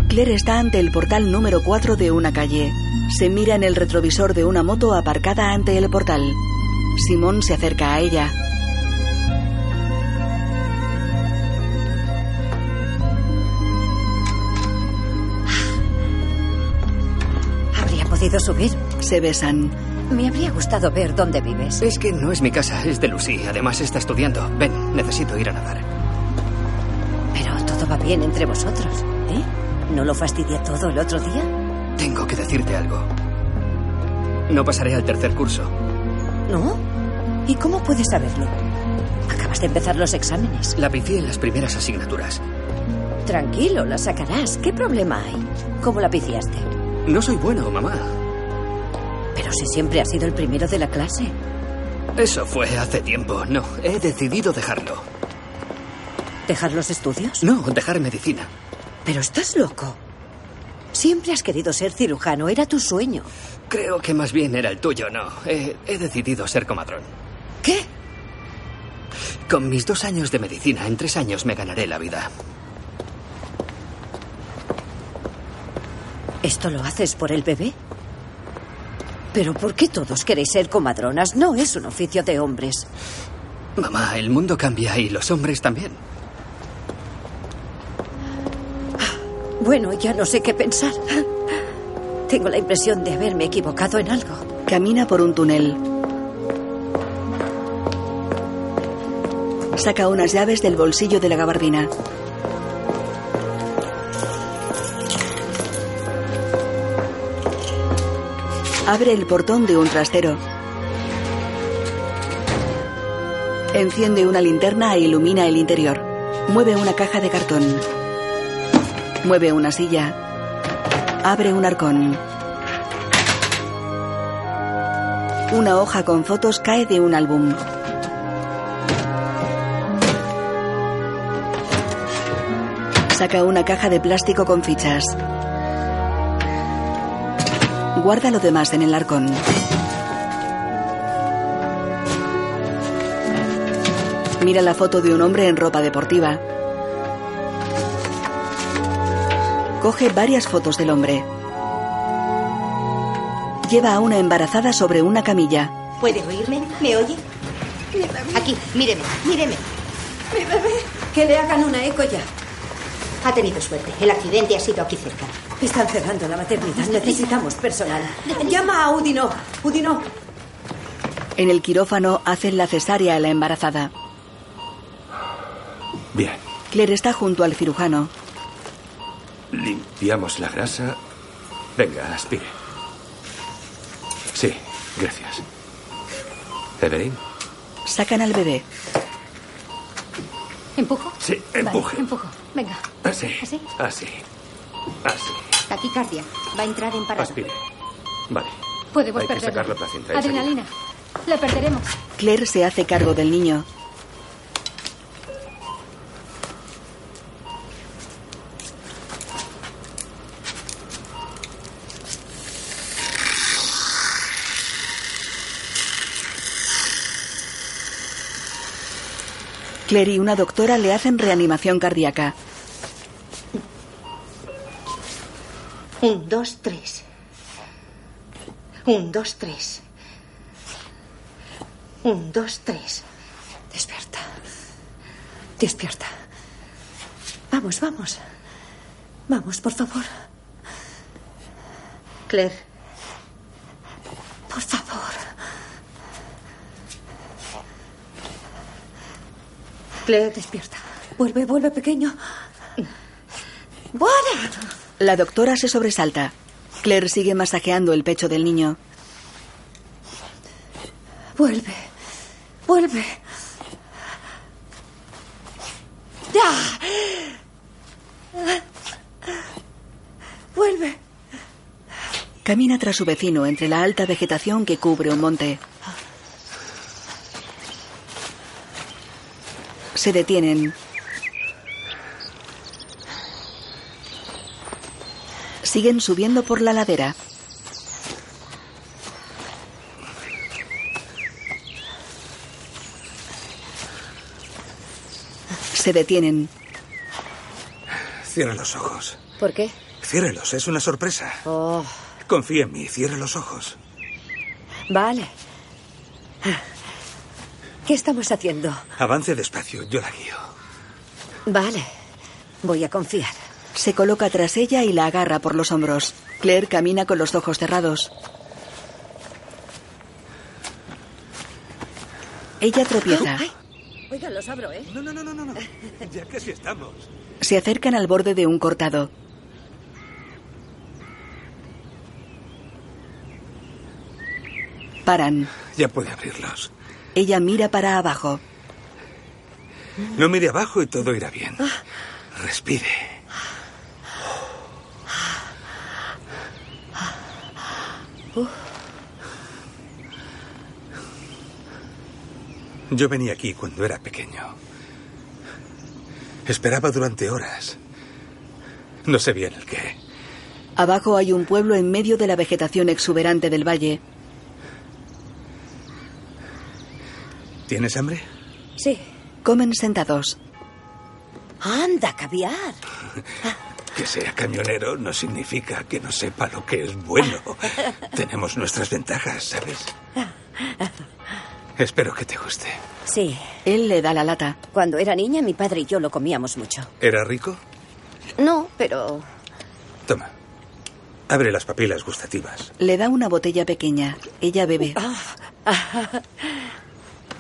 Claire está ante el portal número 4 de una calle. Se mira en el retrovisor de una moto aparcada ante el portal. Simón se acerca a ella. Podido subir? Se besan. Me habría gustado ver dónde vives. Es que no es mi casa, es de Lucy. Además está estudiando. Ven, necesito ir a nadar. Pero todo va bien entre vosotros, ¿eh? ¿No lo fastidié todo el otro día? Tengo que decirte algo. No pasaré al tercer curso. ¿No? ¿Y cómo puedes saberlo? Acabas de empezar los exámenes. La pifié en las primeras asignaturas. Tranquilo, la sacarás. ¿Qué problema hay? ¿Cómo la piciaste? No soy bueno, mamá. Pero si siempre has sido el primero de la clase. Eso fue hace tiempo. No, he decidido dejarlo. ¿Dejar los estudios? No, dejar medicina. Pero estás loco. Siempre has querido ser cirujano, era tu sueño. Creo que más bien era el tuyo, no. He, he decidido ser comadrón. ¿Qué? Con mis dos años de medicina, en tres años me ganaré la vida. ¿Esto lo haces por el bebé? ¿Pero por qué todos queréis ser comadronas? No es un oficio de hombres. Mamá, el mundo cambia y los hombres también. Bueno, ya no sé qué pensar. Tengo la impresión de haberme equivocado en algo. Camina por un túnel. Saca unas llaves del bolsillo de la gabardina. Abre el portón de un trastero. Enciende una linterna e ilumina el interior. Mueve una caja de cartón. Mueve una silla. Abre un arcón. Una hoja con fotos cae de un álbum. Saca una caja de plástico con fichas. Guarda lo demás en el arcón. Mira la foto de un hombre en ropa deportiva. Coge varias fotos del hombre. Lleva a una embarazada sobre una camilla. ¿Puede oírme? ¿Me oye? Aquí, míreme, míreme. Mi bebé. Que le hagan una eco ya. Ha tenido suerte. El accidente ha sido aquí cerca. Están cerrando la maternidad. Necesitamos personal. Llama a Udino. Udino. En el quirófano hacen la cesárea a la embarazada. Bien. Claire está junto al cirujano. Limpiamos la grasa. Venga, aspire. Sí, gracias. Evelyn. Sacan al bebé. ¿Empujo? Sí, Vale, empuje. empujo. Venga. Así. ¿Así? Así. Así. Taquicardia. Va a entrar en parada. Aspire. Vale. Podemos Hay que perderlo. sacar la placenta. Adrenalina. La perderemos. Claire se hace cargo del niño. Claire y una doctora le hacen reanimación cardíaca. Un, dos, tres. Un, dos, tres. Un, dos, tres. Despierta. Despierta. Vamos, vamos. Vamos, por favor. Claire. Por favor. Claire. Despierta. Vuelve, vuelve, pequeño. ¡Buena! La doctora se sobresalta. Claire sigue masajeando el pecho del niño. Vuelve. Vuelve. ¡Ya! Vuelve. Camina tras su vecino entre la alta vegetación que cubre un monte. Se detienen. Siguen subiendo por la ladera. Se detienen. Cierra los ojos. ¿Por qué? Ciérrelos, es una sorpresa. Oh, Confía en mí, cierra los ojos. vale. ¿Qué estamos haciendo? Avance despacio, yo la guío. Vale. Voy a confiar. Se coloca tras ella y la agarra por los hombros. Claire camina con los ojos cerrados. Ella tropieza. Oiga, los abro, ¿eh? No, no, no, no, no. Ya casi estamos. Se acercan al borde de un cortado. Paran. Ya puede abrirlos. Ella mira para abajo. No mire abajo y todo irá bien. Respire. Yo venía aquí cuando era pequeño. Esperaba durante horas. No sé bien el qué. Abajo hay un pueblo en medio de la vegetación exuberante del valle. ¿Tienes hambre? Sí. Comen sentados. Anda, caviar. Que sea camionero no significa que no sepa lo que es bueno. Tenemos nuestras ventajas, ¿sabes? Espero que te guste. Sí. Él le da la lata. Cuando era niña, mi padre y yo lo comíamos mucho. ¿Era rico? No, pero Toma. Abre las papilas gustativas. Le da una botella pequeña. Ella bebe. Ah.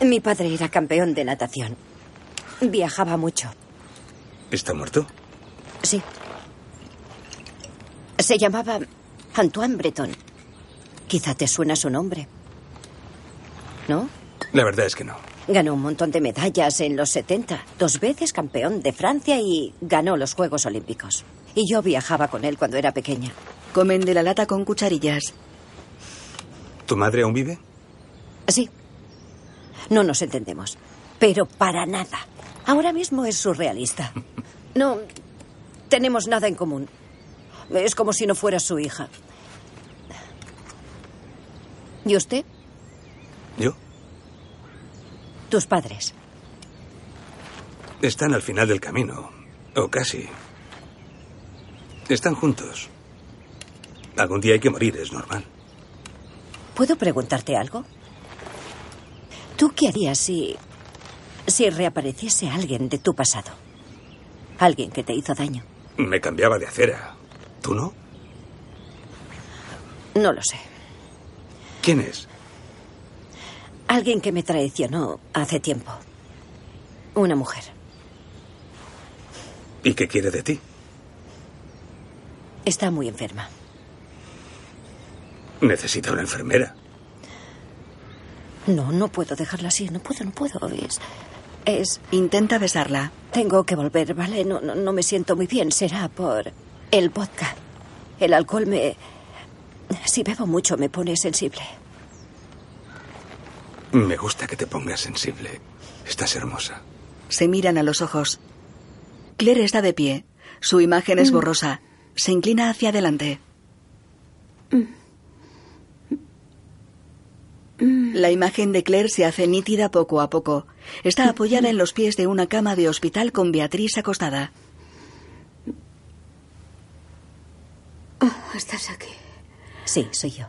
mi padre era campeón de natación. Viajaba mucho. ¿Está muerto? Sí. Se llamaba Antoine Breton. Quizá te suena su nombre. ¿No? La verdad es que no. Ganó un montón de medallas en los 70, dos veces campeón de Francia y ganó los Juegos Olímpicos. Y yo viajaba con él cuando era pequeña. Comen de la lata con cucharillas. ¿Tu madre aún vive? Sí. No nos entendemos. Pero para nada. Ahora mismo es surrealista. No tenemos nada en común. Es como si no fuera su hija. ¿Y usted? ¿Yo? Tus padres. Están al final del camino. O casi. Están juntos. Algún día hay que morir, es normal. ¿Puedo preguntarte algo? ¿Tú qué harías si. si reapareciese alguien de tu pasado? Alguien que te hizo daño. Me cambiaba de acera. ¿Tú no? No lo sé. ¿Quién es? Alguien que me traicionó hace tiempo. Una mujer. ¿Y qué quiere de ti? Está muy enferma. Necesita una enfermera. No, no puedo dejarla así. No puedo, no puedo. Es. Es. Intenta besarla. Tengo que volver, ¿vale? No, no, no me siento muy bien. Será por el vodka. El alcohol me. Si bebo mucho me pone sensible. Me gusta que te pongas sensible. Estás hermosa. Se miran a los ojos. Claire está de pie. Su imagen es borrosa. Se inclina hacia adelante. La imagen de Claire se hace nítida poco a poco. Está apoyada en los pies de una cama de hospital con Beatriz acostada. Oh, ¿Estás aquí? Sí, soy yo.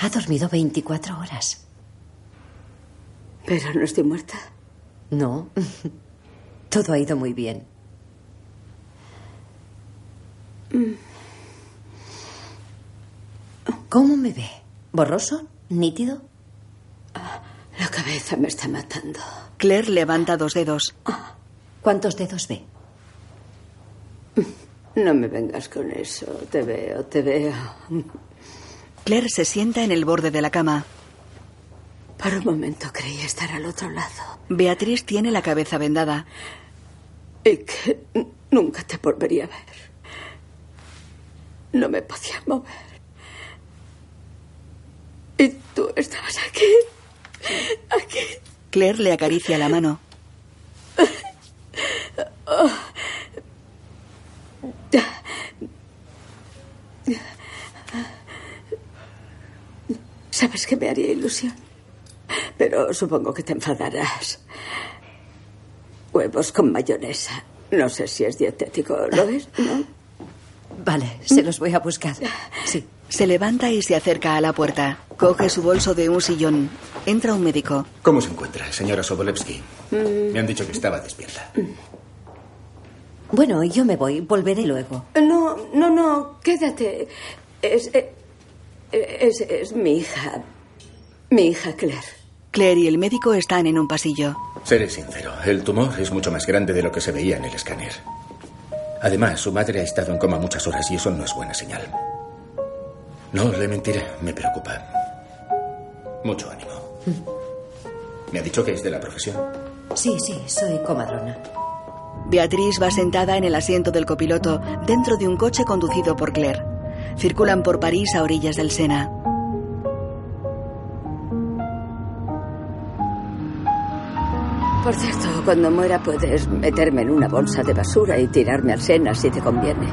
Ha dormido 24 horas. Pero no estoy muerta. No. Todo ha ido muy bien. ¿Cómo me ve? ¿Borroso? ¿Nítido? La cabeza me está matando. Claire levanta dos dedos. ¿Cuántos dedos ve? No me vengas con eso. Te veo, te veo. Claire se sienta en el borde de la cama. Por un momento creí estar al otro lado. Beatriz tiene la cabeza vendada. Y que nunca te volvería a ver. No me podía mover. Y tú estabas aquí. Aquí. Claire le acaricia la mano. Oh. Sabes que me haría ilusión. Pero supongo que te enfadarás. Huevos con mayonesa. No sé si es dietético. ¿Lo ves? ¿No? Vale, se los voy a buscar. Sí. Se levanta y se acerca a la puerta. Coge su bolso de un sillón. Entra un médico. ¿Cómo se encuentra, señora Sobolewski? Mm. Me han dicho que estaba despierta. Bueno, yo me voy. Volveré luego. No, no, no. Quédate. Es, eh, es, es mi hija. Mi hija Claire. Claire y el médico están en un pasillo. Seré sincero, el tumor es mucho más grande de lo que se veía en el escáner. Además, su madre ha estado en coma muchas horas y eso no es buena señal. No, le mentiré, me preocupa. Mucho ánimo. Me ha dicho que es de la profesión. Sí, sí, soy comadrona. Beatriz va sentada en el asiento del copiloto dentro de un coche conducido por Claire. Circulan por París a orillas del Sena. Por cierto, cuando muera puedes meterme en una bolsa de basura y tirarme al Sena si te conviene.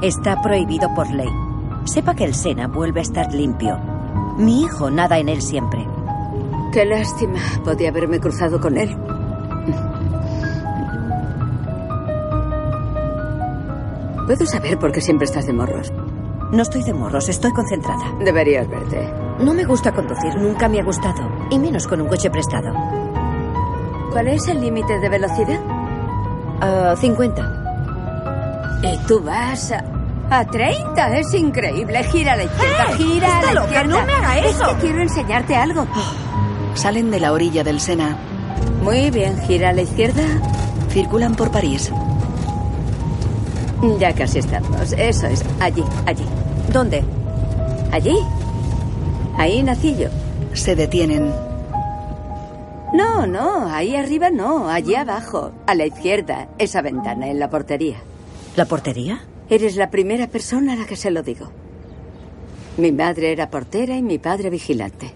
Está prohibido por ley. Sepa que el Sena vuelve a estar limpio. Mi hijo nada en él siempre. Qué lástima. Podía haberme cruzado con él. ¿Puedo saber por qué siempre estás de morros? No estoy de morros, estoy concentrada. Deberías verte. No me gusta conducir, nunca me ha gustado. Y menos con un coche prestado. ¿Cuál es el límite de velocidad? Ah, 50. ¿Y tú vas a, a 30? Es increíble. Gira a la izquierda, ¡Eh! gira a ¡Está la loca! izquierda. ¡No me haga Es eso! que quiero enseñarte algo. Salen de la orilla del Sena. Muy bien, gira a la izquierda. Circulan por París. Ya casi estamos. Eso es. Allí, allí. ¿Dónde? Allí. Ahí nací yo. Se detienen. No, no, ahí arriba no, allí abajo, a la izquierda, esa ventana en la portería. ¿La portería? Eres la primera persona a la que se lo digo. Mi madre era portera y mi padre vigilante.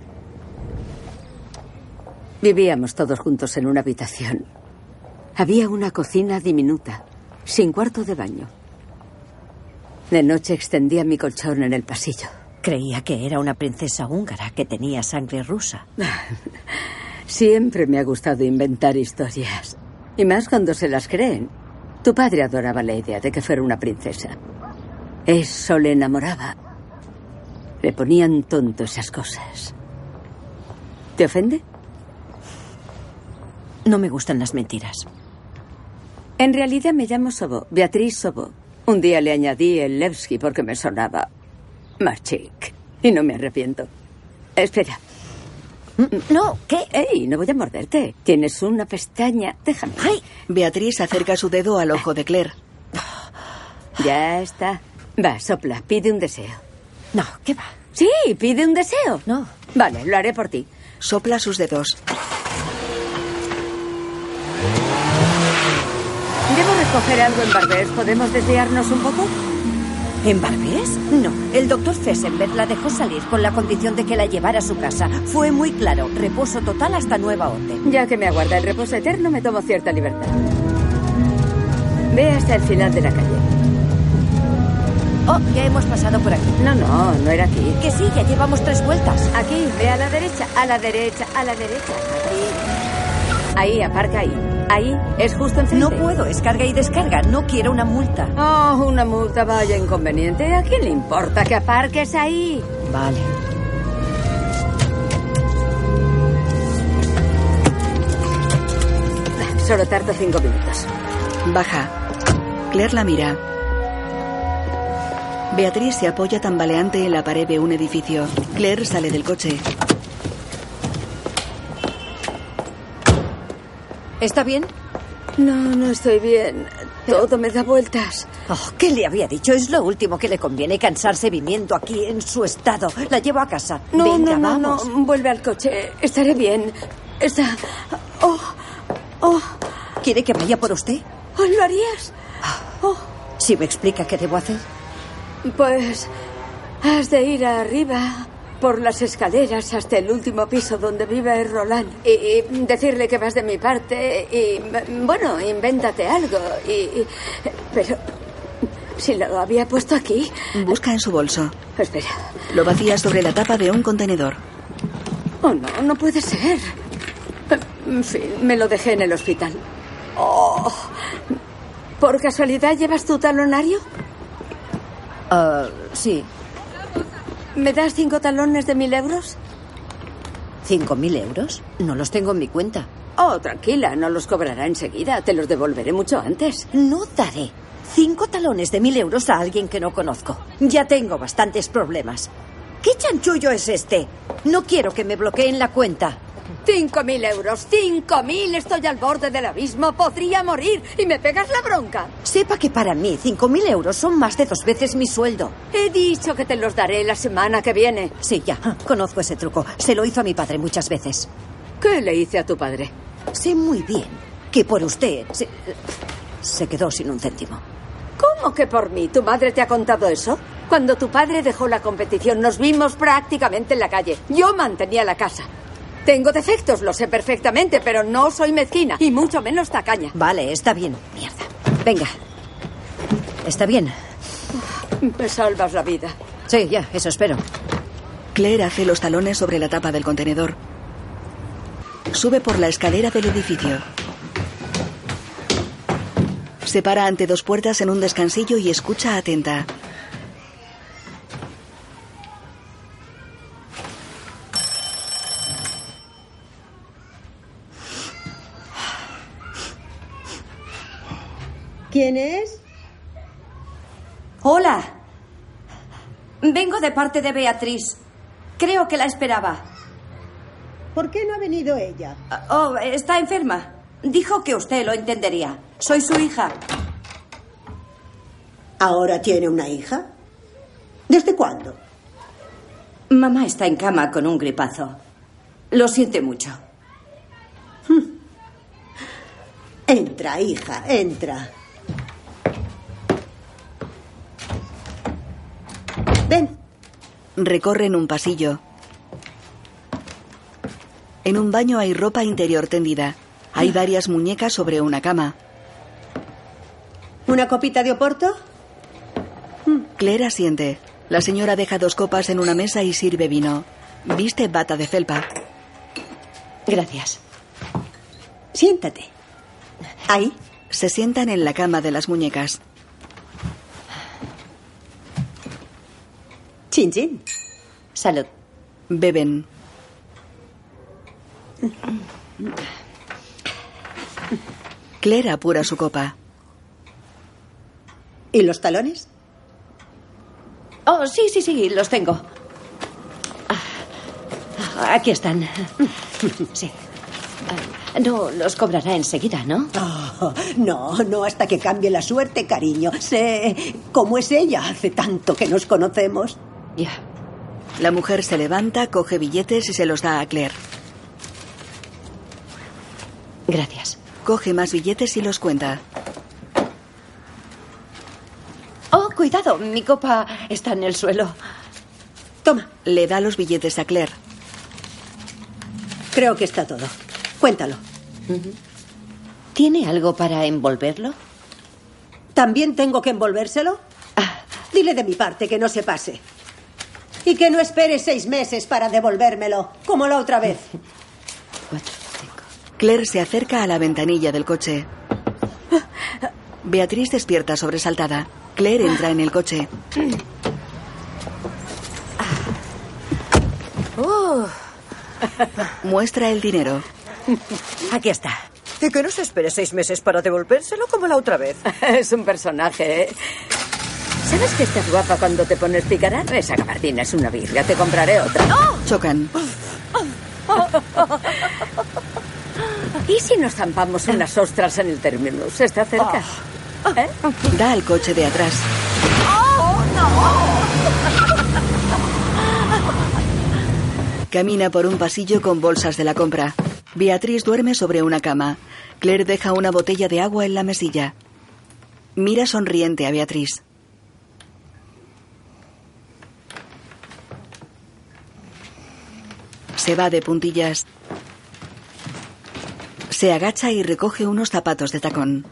Vivíamos todos juntos en una habitación. Había una cocina diminuta, sin cuarto de baño. De noche extendía mi colchón en el pasillo. Creía que era una princesa húngara que tenía sangre rusa. Siempre me ha gustado inventar historias. Y más cuando se las creen. Tu padre adoraba la idea de que fuera una princesa. Eso le enamoraba. Le ponían tonto esas cosas. ¿Te ofende? No me gustan las mentiras. En realidad me llamo Sobo, Beatriz Sobo. Un día le añadí el Levski porque me sonaba más chic. Y no me arrepiento. Espera. No, ¿qué? ¡Ey! No voy a morderte. Tienes una pestaña. Déjame. ¡Ay! Beatriz acerca su dedo al ojo de Claire. Ya está. Va, sopla. Pide un deseo. No, ¿qué va? Sí, pide un deseo. No. Vale, lo haré por ti. Sopla sus dedos. Recoger algo en Barbés. ¿Podemos desviarnos un poco? ¿En Barbés? No. El doctor Fessenberg la dejó salir con la condición de que la llevara a su casa. Fue muy claro. Reposo total hasta nueva orden. Ya que me aguarda el reposo eterno, me tomo cierta libertad. Ve hasta el final de la calle. Oh, ya hemos pasado por aquí. No, no, no era aquí. Que sí, ya llevamos tres vueltas. Aquí, ve a la derecha, a la derecha, a la derecha. Aquí. Ahí, aparca ahí. Ahí, es justo enfrente. No puedo, es carga y descarga. No quiero una multa. Oh, una multa, vaya inconveniente. ¿A quién le importa que aparques ahí? Vale. Solo tardo cinco minutos. Baja. Claire la mira. Beatriz se apoya tambaleante en la pared de un edificio. Claire sale del coche. ¿Está bien? No, no estoy bien. Todo me da vueltas. Oh, ¿Qué le había dicho? Es lo último que le conviene cansarse viniendo aquí en su estado. La llevo a casa. No, Venga, no, no, vamos. no. Vuelve al coche. Estaré bien. Está. Oh, oh, ¿Quiere que vaya por usted? oh, ¿lo harías? Oh, Si me explica qué debo hacer. pues has de ir arriba por las escaleras hasta el último piso donde vive Roland y, y decirle que vas de mi parte y bueno, invéntate algo y, y- pero si lo había puesto aquí. Busca en su bolso. Espera. Lo vacía sobre la tapa de un contenedor. Oh, no, no puede ser. En fin, me lo dejé en el hospital. Oh. ¿Por casualidad llevas tu talonario? Ah, sí. ¿Me das cinco talones de mil euros? ¿Cinco mil euros? No los tengo en mi cuenta. Oh, tranquila, no los cobrará enseguida. Te los devolveré mucho antes. No daré cinco talones de mil euros a alguien que no conozco. Ya tengo bastantes problemas. ¿Qué chanchullo es este? No quiero que me bloqueen la cuenta. Cinco mil euros, cinco mil. Estoy al borde del abismo. Podría morir. ¿Y me pegas la bronca? Sepa que para mí cinco mil euros son más de dos veces mi sueldo. He dicho que te los daré la semana que viene. Sí, ya. Conozco ese truco. Se lo hizo a mi padre muchas veces. ¿Qué le hice a tu padre? Sé muy bien que por usted se, se quedó sin un céntimo. ¿Cómo que por mí? ¿Tu madre te ha contado eso? Cuando tu padre dejó la competición nos vimos prácticamente en la calle. Yo mantenía la casa. Tengo defectos, lo sé perfectamente, pero no soy mezquina y mucho menos tacaña. Vale, está bien. Mierda. Venga. Está bien. Me salvas la vida. Sí, ya, eso espero. Claire hace los talones sobre la tapa del contenedor. Sube por la escalera del edificio. Se para ante dos puertas en un descansillo y escucha atenta. ¿Quién es? Hola. Vengo de parte de Beatriz. Creo que la esperaba. ¿Por qué no ha venido ella? Oh, está enferma. Dijo que usted lo entendería. Soy su hija. ¿Ahora tiene una hija? ¿Desde cuándo? Mamá está en cama con un gripazo. Lo siente mucho. Entra, hija, entra. Ven. Recorren un pasillo. En un baño hay ropa interior tendida. Hay varias muñecas sobre una cama. ¿Una copita de oporto? Claire asiente. La señora deja dos copas en una mesa y sirve vino. Viste bata de felpa. Gracias. Siéntate. Ahí. Se sientan en la cama de las muñecas. Chin, chin. Salud. Beben. Claire apura su copa. ¿Y los talones? Oh, sí, sí, sí, los tengo. Ah, Aquí están. Sí. Ah, No los cobrará enseguida, ¿no? Oh, no, no hasta que cambie la suerte, cariño. Sé cómo es ella. Hace tanto que nos conocemos. Ya. La mujer se levanta, coge billetes y se los da a Claire. Gracias. Coge más billetes y los cuenta. Oh, cuidado, mi copa está en el suelo. Toma. Le da los billetes a Claire. Creo que está todo. Cuéntalo. ¿Tiene algo para envolverlo? ¿También tengo que envolvérselo? Dile de mi parte que no se pase. Y que no espere seis meses para devolvérmelo, como la otra vez. Claire se acerca a la ventanilla del coche. Beatriz despierta sobresaltada. Claire entra en el coche. Oh, Muestra el dinero. aquí está. Y que no se espere seis meses para devolvérselo como la otra vez. Es un personaje, ¿eh? ¿Sabes que estás guapa cuando te pones picarán? Esa gabardina es una birria. Te compraré otra. Chocan. ¿Y si nos zampamos unas ostras en el terminus? ¿Está cerca? ¿Eh? Da al coche de atrás. Camina por un pasillo con bolsas de la compra. Beatriz duerme sobre una cama. Claire deja una botella de agua en la mesilla. Mira sonriente a Beatriz. Se va de puntillas. Se agacha y recoge unos zapatos de tacón.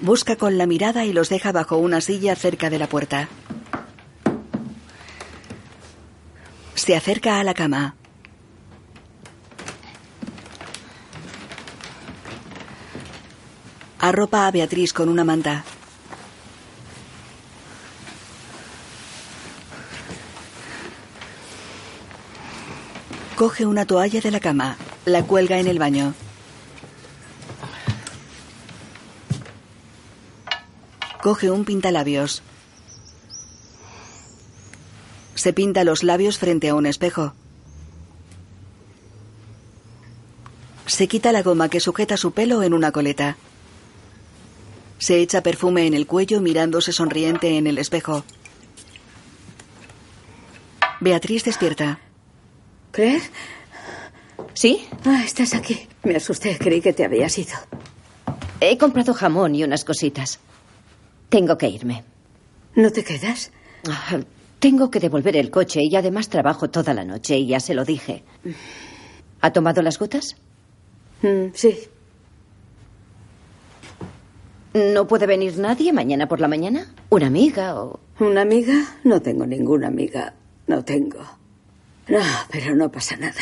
Busca con la mirada y los deja bajo una silla cerca de la puerta. Se acerca a la cama. Arropa a Beatriz con una manta. Coge una toalla de la cama, la cuelga en el baño. Coge un pintalabios. Se pinta los labios frente a un espejo. Se quita la goma que sujeta su pelo en una coleta. Se echa perfume en el cuello mirándose sonriente en el espejo. Beatriz despierta. ¿Qué? ¿Sí? Ah, estás aquí. Me asusté, creí que te habías ido. He comprado jamón y unas cositas. Tengo que irme. ¿No te quedas? Ah, Tengo que devolver el coche y además trabajo toda la noche y ya se lo dije. ¿Ha tomado las gotas? Mm, sí. ¿No puede venir nadie mañana por la mañana? ¿Una amiga o...? ¿Una amiga? No tengo ninguna amiga. No tengo. No, pero no pasa nada.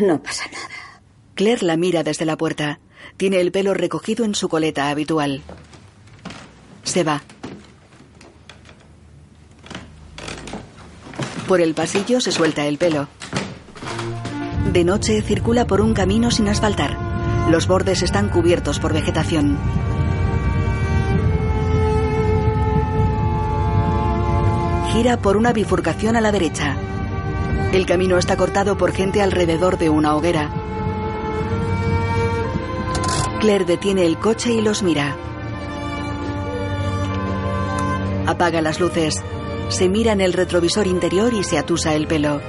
No pasa nada. Claire la mira desde la puerta. Tiene el pelo recogido en su coleta habitual. Se va. Por el pasillo se suelta el pelo. De noche circula por un camino sin asfaltar. Los bordes están cubiertos por vegetación. Gira por una bifurcación a la derecha. El camino está cortado por gente alrededor de una hoguera. Claire detiene el coche y los mira. Apaga las luces. Se mira en el retrovisor interior y se atusa el pelo.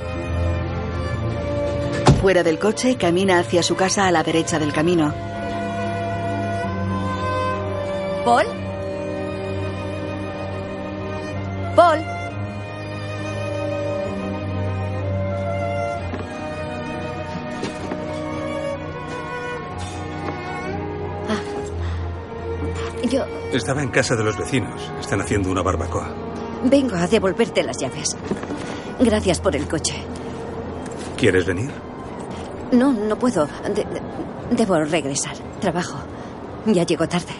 Fuera del coche, camina hacia su casa a la derecha del camino. ¿Paul? ¿Paul? Estaba en casa de los vecinos. Están haciendo una barbacoa. vengo a devolverte las llaves. Gracias por el coche. ¿Quieres venir? No, no puedo. De- de- debo regresar. Trabajo. Ya llego tarde.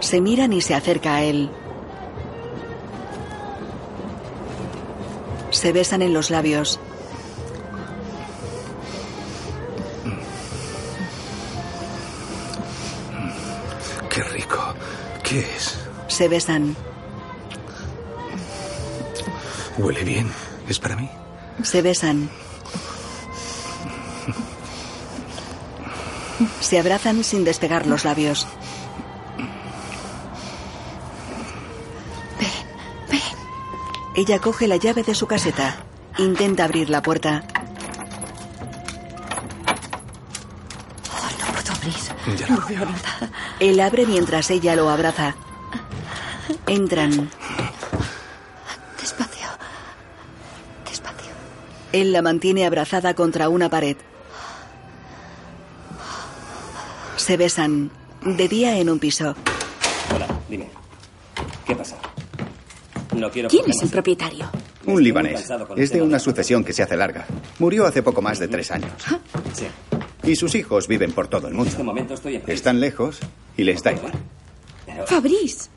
Se miran y se acerca a él. Se besan en los labios. Se besan. Huele bien. ¿Es para mí? Se besan. Se abrazan sin despegar los labios. Ella coge la llave de su caseta. Intenta abrir la puerta. No puedo abrir. Ya no veo nada. Él abre mientras ella lo abraza. Entran. Despacio. Despacio. Él la mantiene abrazada contra una pared. Se besan. De día en un piso. Hola, dime. ¿Qué pasa? No quiero ¿Quién es el propietario? Un libanés. Es de una sucesión que se hace larga. Murió hace poco más de tres años. Sí. Y sus hijos viven por todo el En este mundo. momento estoy en París. Están lejos y les da igual. Fabrice.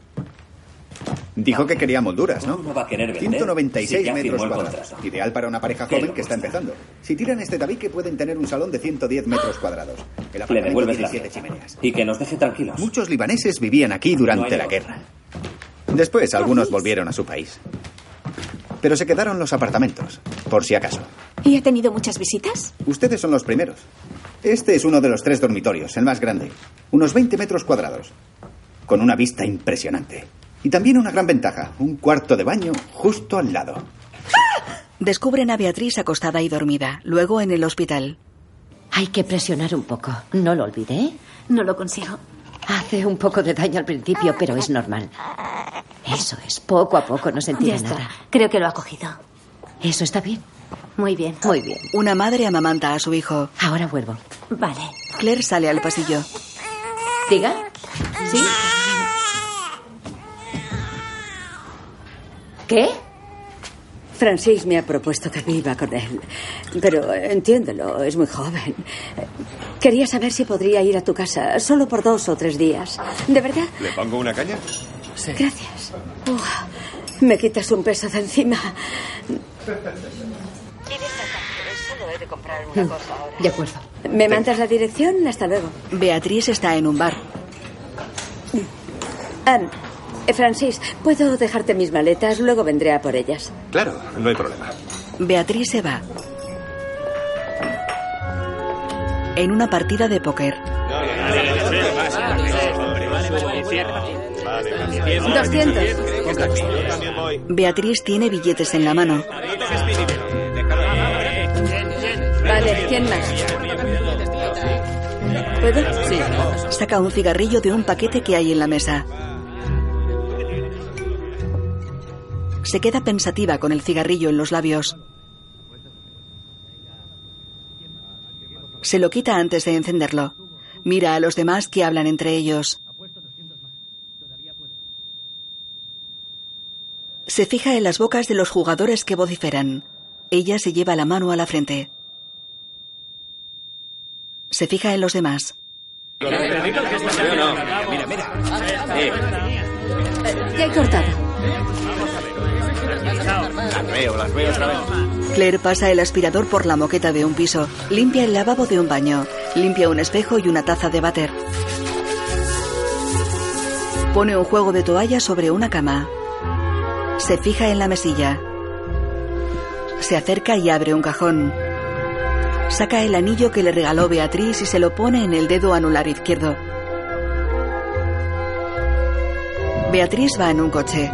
Dijo que quería molduras, ¿no? No va a querer vender. 196 si ya metros cuadrados. Ideal para una pareja ¿Qué joven que está empezando. Si tiran este tabique pueden tener un salón de 110 metros cuadrados. El Le devuelves tiene la siete fiesta. chimeneas. Y que nos deje tranquilos. Muchos libaneses vivían aquí durante No la guerra. Después algunos volvieron a su país. Pero se quedaron los apartamentos, por si acaso. ¿Y ha tenido muchas visitas? Ustedes son los primeros. Este es uno de los tres dormitorios, el más grande. Unos 20 metros cuadrados. Con una vista impresionante. Y también una gran ventaja, un cuarto de baño justo al lado. Descubren a Beatriz acostada y dormida. Luego en el hospital. Hay que presionar un poco. No lo olvidé. No lo consigo. Hace un poco de daño al principio, pero es normal. Eso es, poco a poco no sentirá nada. Creo que lo ha cogido. Eso está bien. Muy bien. Muy bien. Una madre amamanta a su hijo. Ahora vuelvo. Vale. Claire sale al pasillo. ¿Diga? ¿Sí? ¿Qué? Francis me ha propuesto que viva con él. Pero entiéndelo, es muy joven. Quería saber si podría ir a tu casa solo por dos o tres días. ¿De verdad? ¿Le pongo una caña? Gracias. Uf, me quitas un peso de encima. Solo he de comprar una cosa ahora. De acuerdo. ¿Me mandas la dirección? Hasta luego. Beatriz está en un bar. Ah, eh, Francis, ¿puedo dejarte mis maletas? Luego vendré a por ellas. Claro, no hay problema. Beatriz se va. En una partida de póker. 200. Beatriz tiene billetes en la mano. Vale. ver, ¿quién más? ¿Puedo? Sí. Saca un cigarrillo de un paquete que hay en la mesa. Se queda pensativa con el cigarrillo en los labios. Se lo quita antes de encenderlo. Mira a los demás que hablan entre ellos. Se fija en las bocas de los jugadores que vociferan. Ella se lleva la mano a la frente. Se fija en los demás. Mira, mira. Ya he cortado. Las veo, las veo otra vez. Claire pasa el aspirador por la moqueta de un piso, limpia el lavabo de un baño, limpia un espejo y una taza de váter. Pone un juego de toalla sobre una cama. Se fija en la mesilla. Se acerca y abre un cajón. Saca el anillo que le regaló Beatriz y se lo pone en el dedo anular izquierdo. Beatriz va en un coche.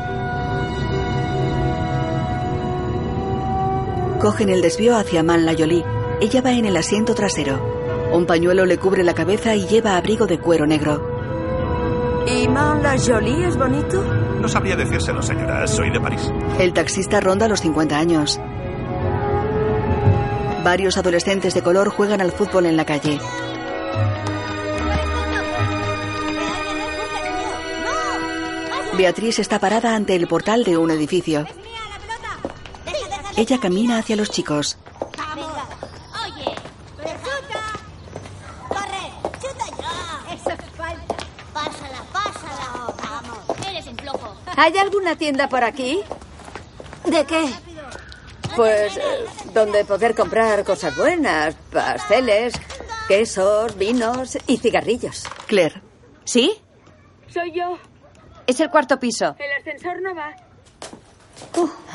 Cogen el desvío hacia Man La Jolie. Ella va en el asiento trasero. Un pañuelo le cubre la cabeza y lleva abrigo de cuero negro. ¿Y Man La Jolie es bonito? No sabría decírselo, señora. Soy de París. El taxista ronda los 50 años. Varios adolescentes de color juegan al fútbol en la calle. Beatriz está parada ante el portal de un edificio. Ella camina hacia los chicos. Oye, chuta. Corre, chuta ya. Eso es falta. Pásala, pásala. Vamos. Eres un flojo. ¿Hay alguna tienda por aquí? ¿De qué? Pues eh, donde poder comprar cosas buenas, pasteles, quesos, vinos y cigarrillos. Claire. ¿Sí? Soy yo. Es el cuarto piso. El ascensor no va.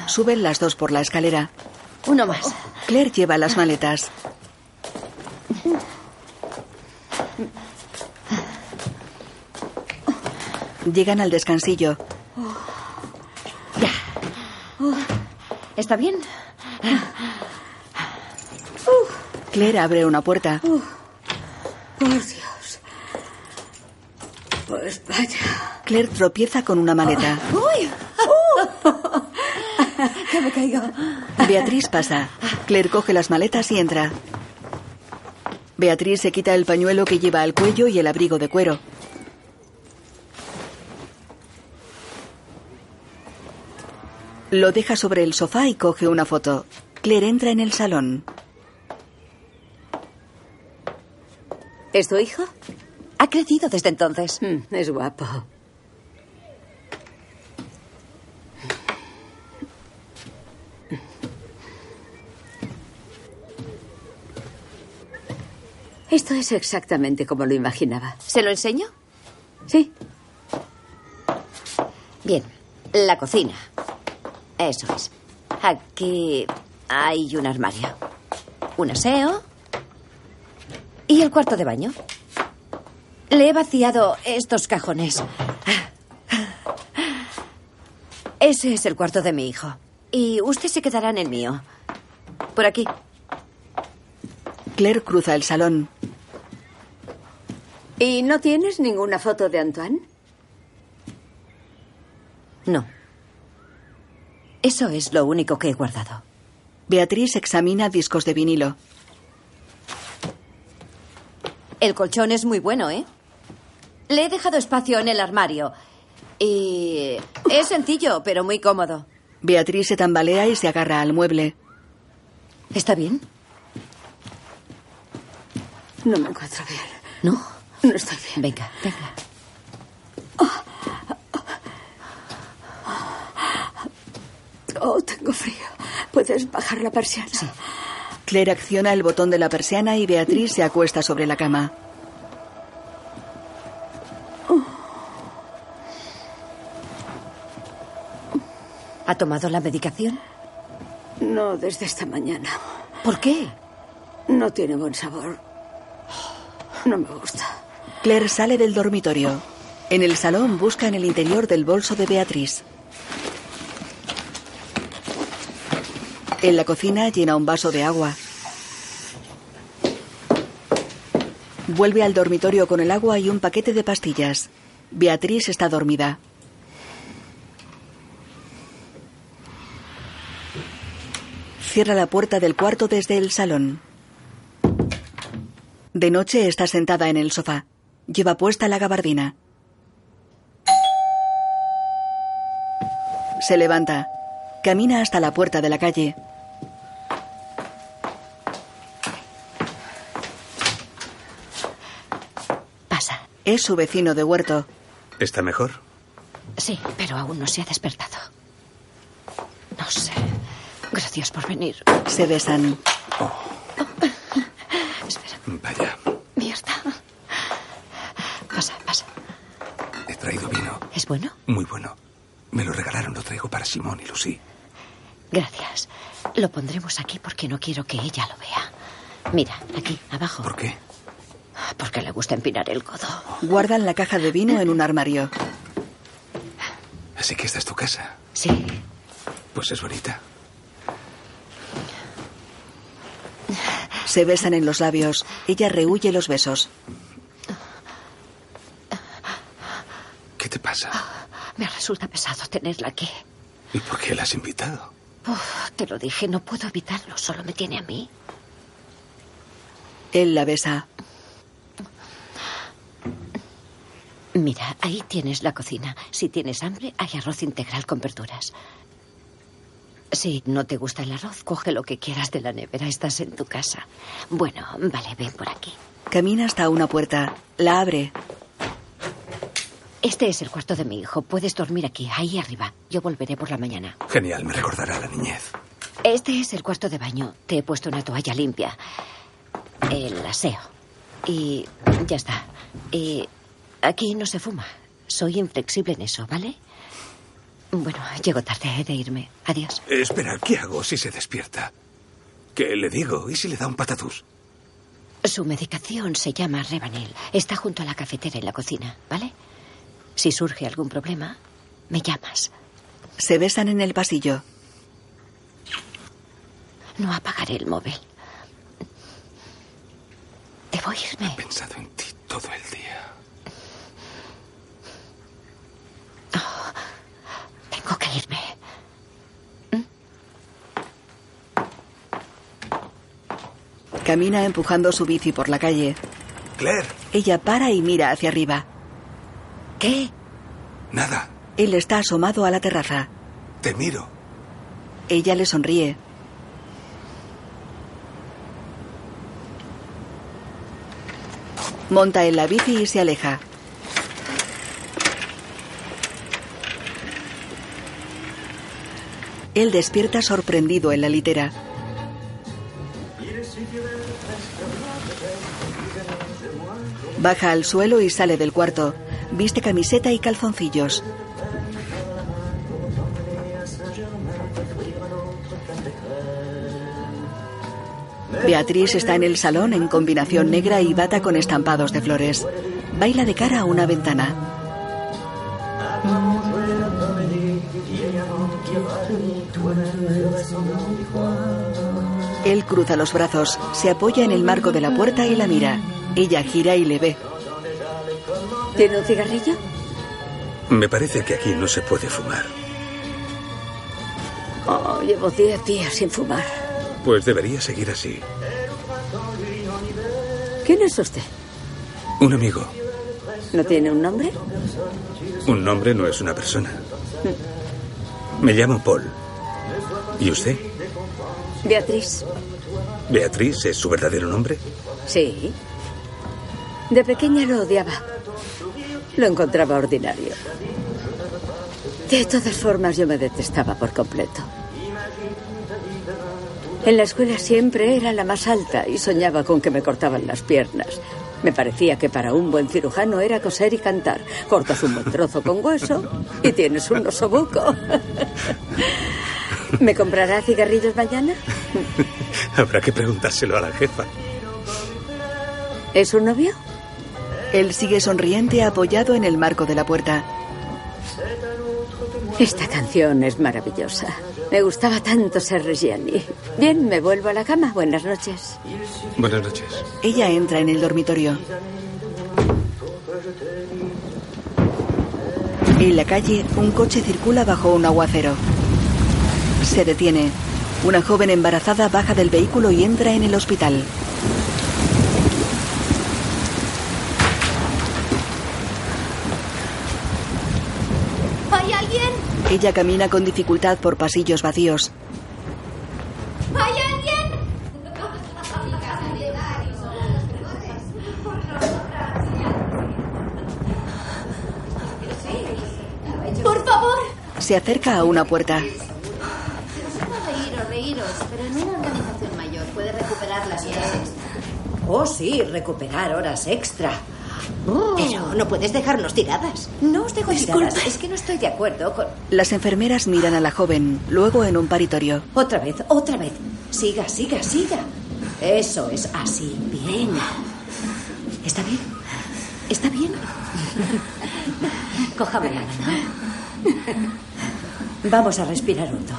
Suben las dos por la escalera. Uno más. Claire lleva las maletas. Llegan al descansillo. ¿Está bien? Claire abre una puerta. Por Dios. Pues vaya. Claire tropieza con una maleta. ¡Uy! Que me caigo. Beatriz pasa. Claire coge las maletas y entra. Beatriz se quita el pañuelo que lleva al cuello y el abrigo de cuero. Lo deja sobre el sofá y coge una foto. Claire entra en el salón. ¿Es tu hijo? Ha crecido desde entonces. Mm, es guapo. Esto es exactamente como lo imaginaba. ¿Se lo enseño? Sí. Bien, la cocina. Eso es. Aquí hay un armario, un aseo y el cuarto de baño. Le he vaciado estos cajones. Ese es el cuarto de mi hijo. Y usted se quedará en el mío. Por aquí. Claire cruza el salón. ¿Y no tienes ninguna foto de Antoine? No. Eso es lo único que he guardado. Beatriz examina discos de vinilo. El colchón es muy bueno, ¿eh? Le he dejado espacio en el armario. Y es sencillo, pero muy cómodo. Beatriz se tambalea y se agarra al mueble. ¿Está bien? No me encuentro bien. ¿No? No estoy bien. Venga, venga. Oh, tengo frío. ¿Puedes bajar la persiana? Sí. Claire acciona el botón de la persiana y Beatriz se acuesta sobre la cama. ¿Ha tomado la medicación? No desde esta mañana. ¿Por qué? No tiene buen sabor. No me gusta. Claire sale del dormitorio. En el salón busca en el interior del bolso de Beatriz. En la cocina llena un vaso de agua. Vuelve al dormitorio con el agua y un paquete de pastillas. Beatriz está dormida. Cierra la puerta del cuarto desde el salón. De noche está sentada en el sofá. Lleva puesta la gabardina. Se levanta. Camina hasta la puerta de la calle. Pasa. Es su vecino de huerto. ¿Está mejor? Sí, pero aún no se ha despertado. No sé. Gracias por venir. Se besan. Espera. Vaya, Mierda. Pasa, pasa. he traído vino. ¿Es bueno? Muy bueno. Me lo regalaron, lo traigo para Simón y Lucy. Gracias. Lo pondremos aquí porque no quiero que ella lo vea. Mira, aquí, abajo. ¿Por qué? Porque le gusta empinar el codo. Guardan la caja de vino en un armario. Así que esta es tu casa. Sí. Pues es bonita. Se besan en los labios. Ella rehuye los besos. ¿Qué te pasa? Me resulta pesado tenerla aquí. ¿Y por qué la has invitado? Uf, te lo dije, no puedo evitarlo. Solo me tiene a mí. Él la besa. Mira, ahí tienes la cocina. Si tienes hambre, hay arroz integral con verduras. Si no te gusta el arroz, coge lo que quieras de la nevera. Estás en tu casa. Bueno, vale, ven por aquí. Camina hasta una puerta. La abre. Este es el cuarto de mi hijo. Puedes dormir aquí, ahí arriba. Yo volveré por la mañana. Genial, me recordará la niñez. Este es el cuarto de baño. Te he puesto una toalla limpia. El aseo. Y ya está. Y aquí no se fuma. Soy inflexible en eso, ¿vale? Bueno, llego tarde, he de irme. Adiós. Eh, espera, ¿qué hago si se despierta? ¿Qué le digo? ¿Y si le da un patatús? Su medicación se llama Revanil. Está junto a la cafetera en la cocina, ¿vale? Si surge algún problema, me llamas. Se besan en el pasillo. No apagaré el móvil. Debo irme. He pensado en ti todo el día. Tengo que irme. Camina empujando su bici por la calle. Claire, Ella para y mira hacia arriba. ¿Qué? nada, Él está asomado a la terraza. te miro. Ella le sonríe. Monta en la bici y se aleja. Él despierta sorprendido en la litera. Baja al suelo y sale del cuarto. Viste camiseta y calzoncillos. Beatriz está en el salón en combinación negra y bata con estampados de flores. Baila de cara a una ventana. Él cruza los brazos, se apoya en el marco de la puerta y la mira. Ella gira y le ve. ¿Tiene un cigarrillo? Me parece que aquí no se puede fumar. Oh, llevo diez días sin fumar. Pues debería seguir así. ¿Quién es usted? Un amigo. ¿No tiene un nombre? Un nombre no es una persona. Me llamo Paul. ¿Y usted? Beatriz. ¿Beatriz es su verdadero nombre? Sí. De pequeña lo odiaba. Lo encontraba ordinario. De todas formas, yo me detestaba por completo. En la escuela siempre era la más alta y soñaba con que me cortaban las piernas. Me parecía que para un buen cirujano era coser y cantar. Cortas un buen trozo con hueso y tienes un osobuco. ¿Me comprará cigarrillos mañana? Habrá que preguntárselo a la jefa. ¿Es un novio? Él sigue sonriente apoyado en el marco de la puerta. Esta canción es maravillosa. Me gustaba tanto ser Reggiani. Bien, me vuelvo a la cama. Buenas noches. Buenas noches. Ella entra en el dormitorio. En la calle, un coche circula bajo un aguacero. Se detiene. Una joven embarazada baja del vehículo y entra en el hospital. ¿Hay alguien? Ella camina con dificultad por pasillos vacíos. ¿Hay alguien? Por favor. Se acerca a una puerta. Reíros, reíros, pero en una organización mayor puede recuperar las horas extra. Oh, sí, recuperar horas extra. Pero no puedes dejarnos tiradas. No os dejo tiradas. Es que no estoy de acuerdo con... Las enfermeras miran a la joven, luego en un paritorio. Otra vez, otra vez. Siga, siga, siga. Eso es así. Bien. ¿Está bien? ¿Está bien? Cójame la mano. Vamos a respirar hondo.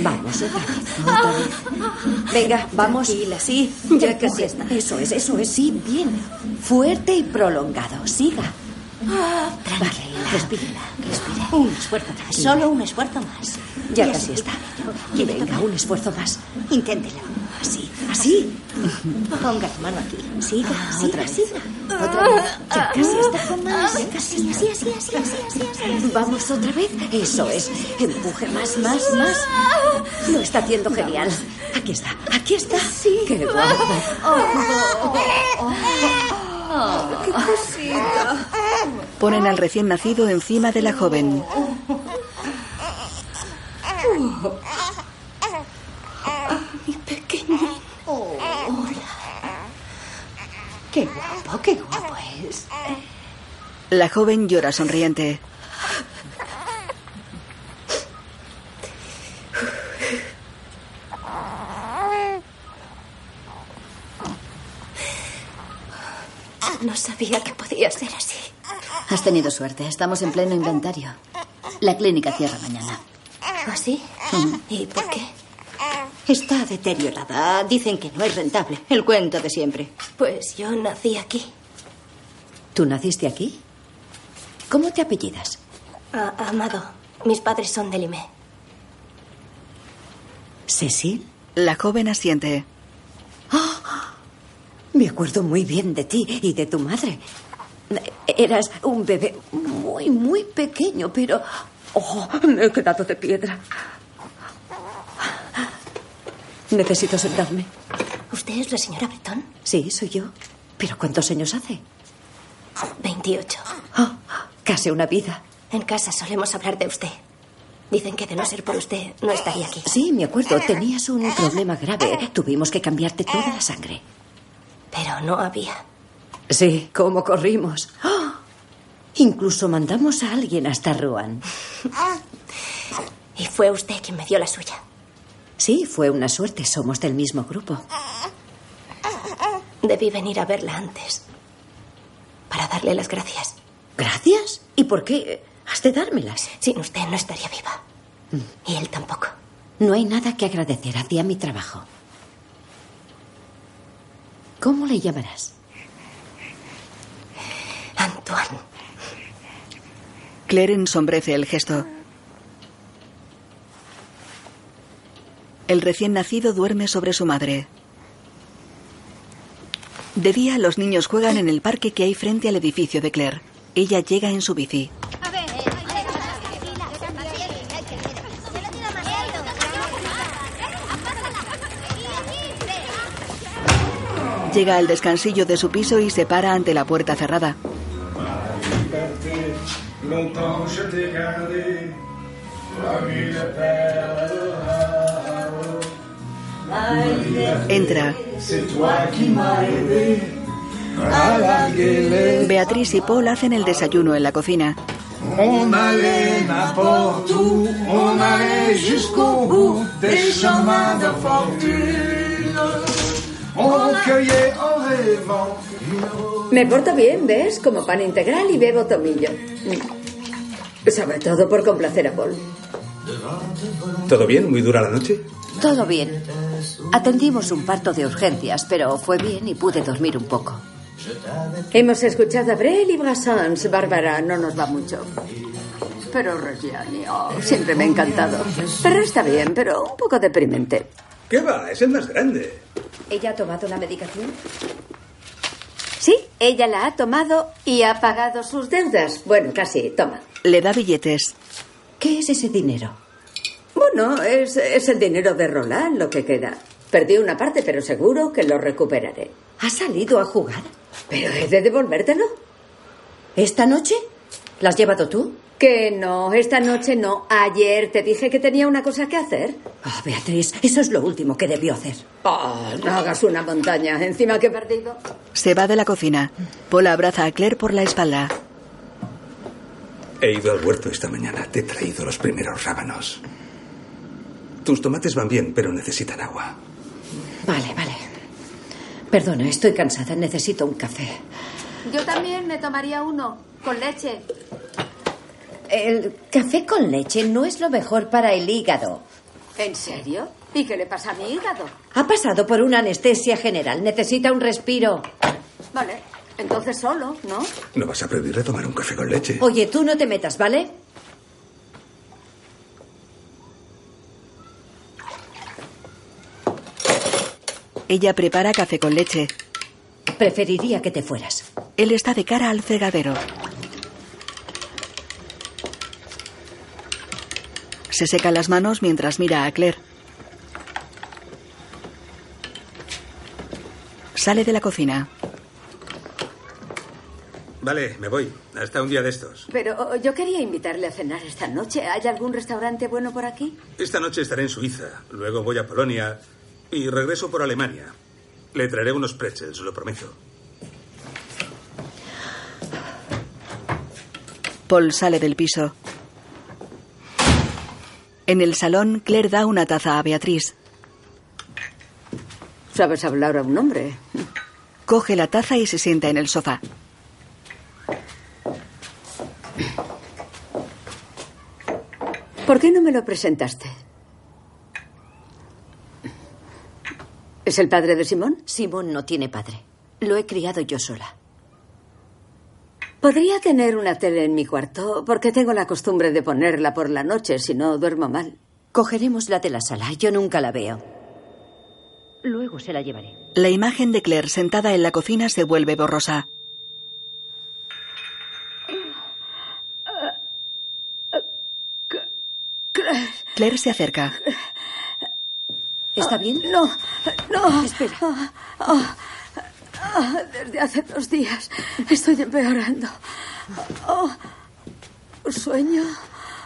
Vamos, otra vez, otra vez. Venga, vamos. Tranquila, sí. Ya casi está. Eso es, eso es, sí, bien. Fuerte y prolongado. Siga. Tranquila. Respira. Respire. Un esfuerzo más. Solo un esfuerzo más. Ya casi está. ¿Quiere Venga, un esfuerzo más. Inténtelo. Así, así. Ponga la mano aquí. Siga, Ah, siga, otra vez. siga. Otra vez. Ya casi está. Poco más. Ya casi. Así, así, así, así, así, así. Vamos otra vez. Eso es. Empuje más, más, más. Lo está haciendo genial. Aquí está, aquí está. Sí. Qué guapo. ¡Qué cosita! Ponen al recién nacido encima de la joven. Pequeñín. Qué guapo, qué guapo es. La joven llora sonriente. No sabía que podía ser así. Has tenido suerte. Estamos en pleno inventario. La clínica cierra mañana. ¿Ah, sí? ¿Y por qué? Está deteriorada. Dicen que no es rentable. El cuento de siempre. Pues yo nací aquí. ¿Tú naciste aquí? ¿Cómo te apellidas? Ah, amado, mis padres son de Limé. ¿Cecil? La joven asiente. Me acuerdo muy bien de ti y de tu madre. Eras un bebé muy, muy pequeño, pero... Oh, me he quedado de piedra. Necesito sentarme. ¿Usted es la señora Breton? Sí, soy yo. ¿Pero cuántos años hace? 28. Oh, casi una vida. En casa solemos hablar de usted. Dicen que de no ser por usted no estaría aquí. Sí, me acuerdo. Tenías un problema grave. Tuvimos que cambiarte toda la sangre. Pero no había. Sí, cómo corrimos. ¡Ah! Incluso mandamos a alguien hasta Rouen. Y fue usted quien me dio la suya. Sí, fue una suerte. Somos del mismo grupo. Debí venir a verla antes. Para darle las gracias. ¿Gracias? ¿Y por qué? Has de dármelas. Sin usted no estaría viva. Y él tampoco. No hay nada que agradecer. Hacía mi trabajo. ¿Cómo le llamarás? Antoine. Claire ensombrece el gesto. El recién nacido duerme sobre su madre. De día, los niños juegan en el parque que hay frente al edificio de Claire. Ella llega en su bici. Llega al descansillo de su piso y se para ante la puerta cerrada. Les... Beatriz y Paul hacen el desayuno en la cocina. On allait n'importe où, on allait jusqu'au bout des chemins de fortune. On cueillait en rêvant une rose. Me porto bien, ¿ves? Como pan integral y bebo tomillo. Sobre todo por complacer a Paul. ¿Todo bien? ¿Muy dura la noche? Todo bien. Atendimos un parto de urgencias, pero fue bien y pude dormir un poco. Hemos escuchado a Brel y Brassens. Bárbara no nos va mucho. Pero Reggiani, oh, siempre me ha encantado. Pero está bien, pero un poco deprimente. ¿Qué va? Es el más grande. ¿Ella ha tomado la medicación? Sí, ella la ha tomado y ha pagado sus deudas. Bueno, casi, toma. Le da billetes. ¿Qué es ese dinero? Bueno, es, es el dinero de Roland lo que queda. Perdí una parte, pero seguro que lo recuperaré. ¿Ha salido a jugar? Pero he de devolvértelo. ¿Esta noche? ¿La has llevado tú? Que no, esta noche no. Ayer te dije que tenía una cosa que hacer. Oh, Beatriz, eso es lo último que debió hacer. Oh, no hagas una montaña. Encima que he perdido. Se va de la cocina. Paul abraza a Claire por la espalda. He ido al huerto esta mañana. Te he traído los primeros rábanos. Tus tomates van bien, pero necesitan agua. Vale, vale. Perdona, estoy cansada. Necesito un café. Yo también me tomaría uno, con leche. El café con leche no es lo mejor para el hígado. ¿En serio? ¿Y qué le pasa a mi hígado? Ha pasado por una anestesia general. Necesita un respiro. Vale, entonces solo, ¿no? ¿No vas a prohibirle tomar un café con leche? Oye, tú no te metas, ¿vale? Ella prepara café con leche. Preferiría que te fueras. Él está de cara al fregadero. Se seca las manos mientras mira a Claire. Sale de la cocina. Vale, me voy. Hasta un día de estos. Pero oh, yo quería invitarle a cenar esta noche. ¿Hay algún restaurante bueno por aquí? Esta noche estaré en Suiza. Luego voy a Polonia. Y regreso por Alemania. Le traeré unos pretzels, lo prometo. Paul sale del piso. En el salón, Claire da una taza a Beatriz. ¿Sabes hablar a un hombre? Coge la taza y se sienta en el sofá. ¿Por qué no me lo presentaste? ¿Es el padre de Simón? Simón no tiene padre. Lo he criado yo sola. Podría tener una tele en mi cuarto porque tengo la costumbre de ponerla por la noche, si no duermo mal. Cogeremos la de la sala. Yo nunca la veo. Luego se la llevaré. La imagen de Claire sentada en la cocina se vuelve borrosa. Claire. Claire se acerca. ¿Está bien? No, no. Espera. Ah, ah, desde hace dos días estoy empeorando. Oh, ¿Sueño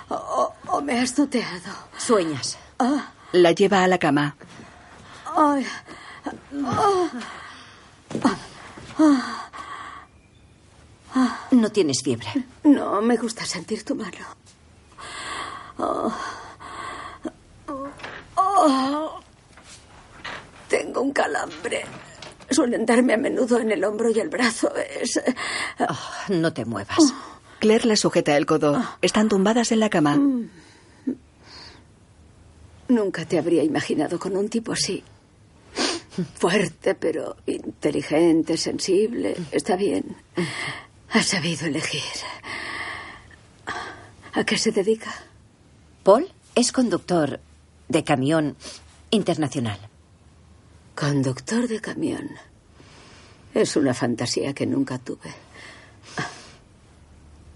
o, o me has tuteado? Sueñas. Ah, La lleva a la cama. ay, ah, ah, ah. No tienes fiebre. No, me gusta sentir tu mano. Oh. Oh. Tengo un calambre. Suelen darme a menudo en el hombro y el brazo. Es... Oh, no te muevas. Claire le sujeta el codo. Están tumbadas en la cama. Nunca te habría imaginado con un tipo así. Fuerte, pero inteligente, sensible. Está bien. Has sabido elegir. ¿A qué se dedica? Paul es conductor de camión internacional. Conductor de camión. Es una fantasía que nunca tuve.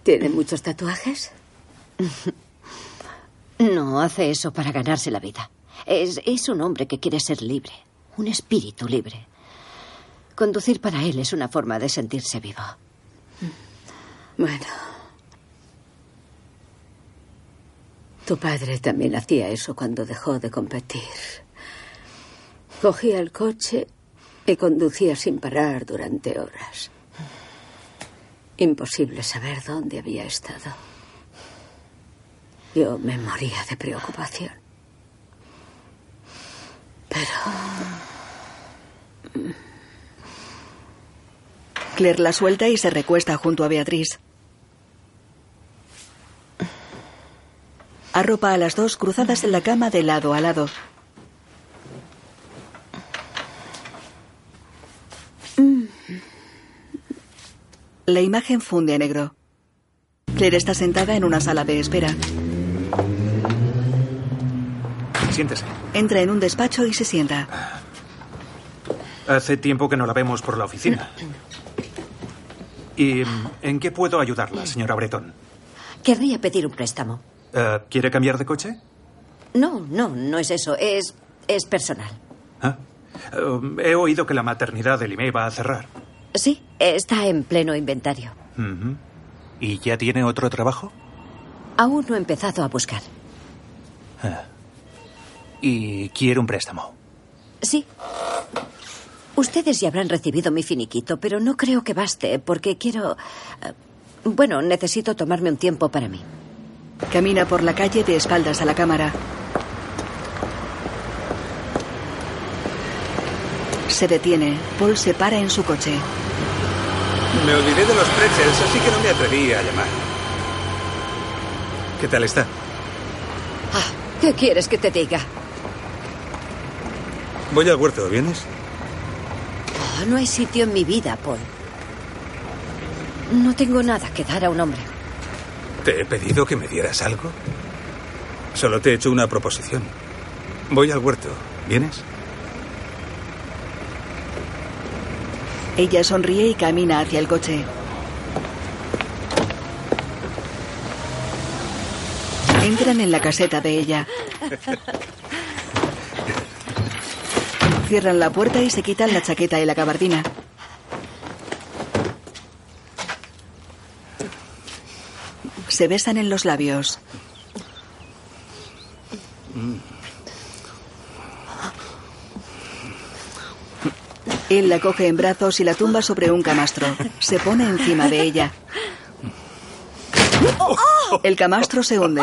¿Tiene muchos tatuajes? No hace eso para ganarse la vida. Es, es un hombre que quiere ser libre, un espíritu libre. Conducir para él es una forma de sentirse vivo. Bueno. Tu padre también hacía eso cuando dejó de competir. Cogía el coche y conducía sin parar durante horas. Imposible saber dónde había estado. Yo me moría de preocupación. Pero... Claire la suelta y se recuesta junto a Beatriz. Arropa a las dos cruzadas en la cama de lado a lado. La imagen funde a negro. Claire está sentada en una sala de espera. Siéntese. Entra en un despacho y se sienta. Hace tiempo que no la vemos por la oficina. ¿Y en qué puedo ayudarla, señora Breton? Querría pedir un préstamo. Eh, ¿Quiere cambiar de coche? No, no, no es eso. Es, es personal. Ah, eh, he oído que la maternidad del IME va a cerrar. Sí, está en pleno inventario. ¿Y ya tiene otro trabajo? Aún no he empezado a buscar. Ah. Y quiere un préstamo. Sí. Ustedes ya habrán recibido mi finiquito, pero no creo que baste, porque quiero... eh, Bueno, necesito tomarme un tiempo para mí. Camina por la calle de espaldas a la cámara. Se detiene. Paul se para en su coche. Me olvidé de los pretzels, así que no me atreví a llamar. ¿Qué tal está? ¿Qué quieres que te diga? Voy al huerto, ¿vienes? Oh, no hay sitio en mi vida, Paul. No tengo nada que dar a un hombre. ¿Te he pedido que me dieras algo? Solo te he hecho una proposición. Voy al huerto, ¿vienes? Ella sonríe y camina hacia el coche. Entran en la caseta de ella. Cierran la puerta y se quitan la chaqueta y la gabardina. Se besan en los labios. Él la coge en brazos y la tumba sobre un camastro. Se pone encima de ella. El camastro se hunde.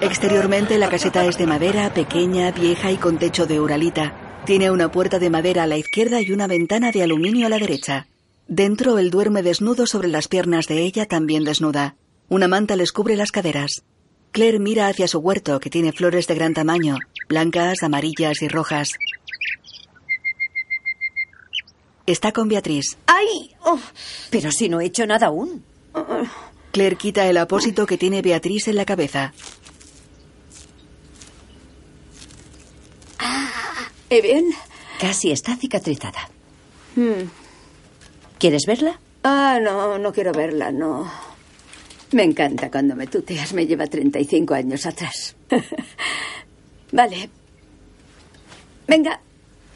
Exteriormente la caseta es de madera, pequeña, vieja y con techo de uralita. Tiene una puerta de madera a la izquierda y una ventana de aluminio a la derecha. Dentro él duerme desnudo sobre las piernas de ella también desnuda. Una manta les cubre las caderas. Claire mira hacia su huerto que tiene flores de gran tamaño, blancas, amarillas y rojas. Está con Beatriz. ¡Ay! Oh, pero si no he hecho nada aún. Claire quita el apósito que tiene Beatriz en la cabeza. ¿Y bien? Casi está cicatrizada. Hmm. ¿Quieres verla? Ah, no, no quiero verla, no. Me encanta cuando me tuteas. Me lleva 35 años atrás. vale. Venga,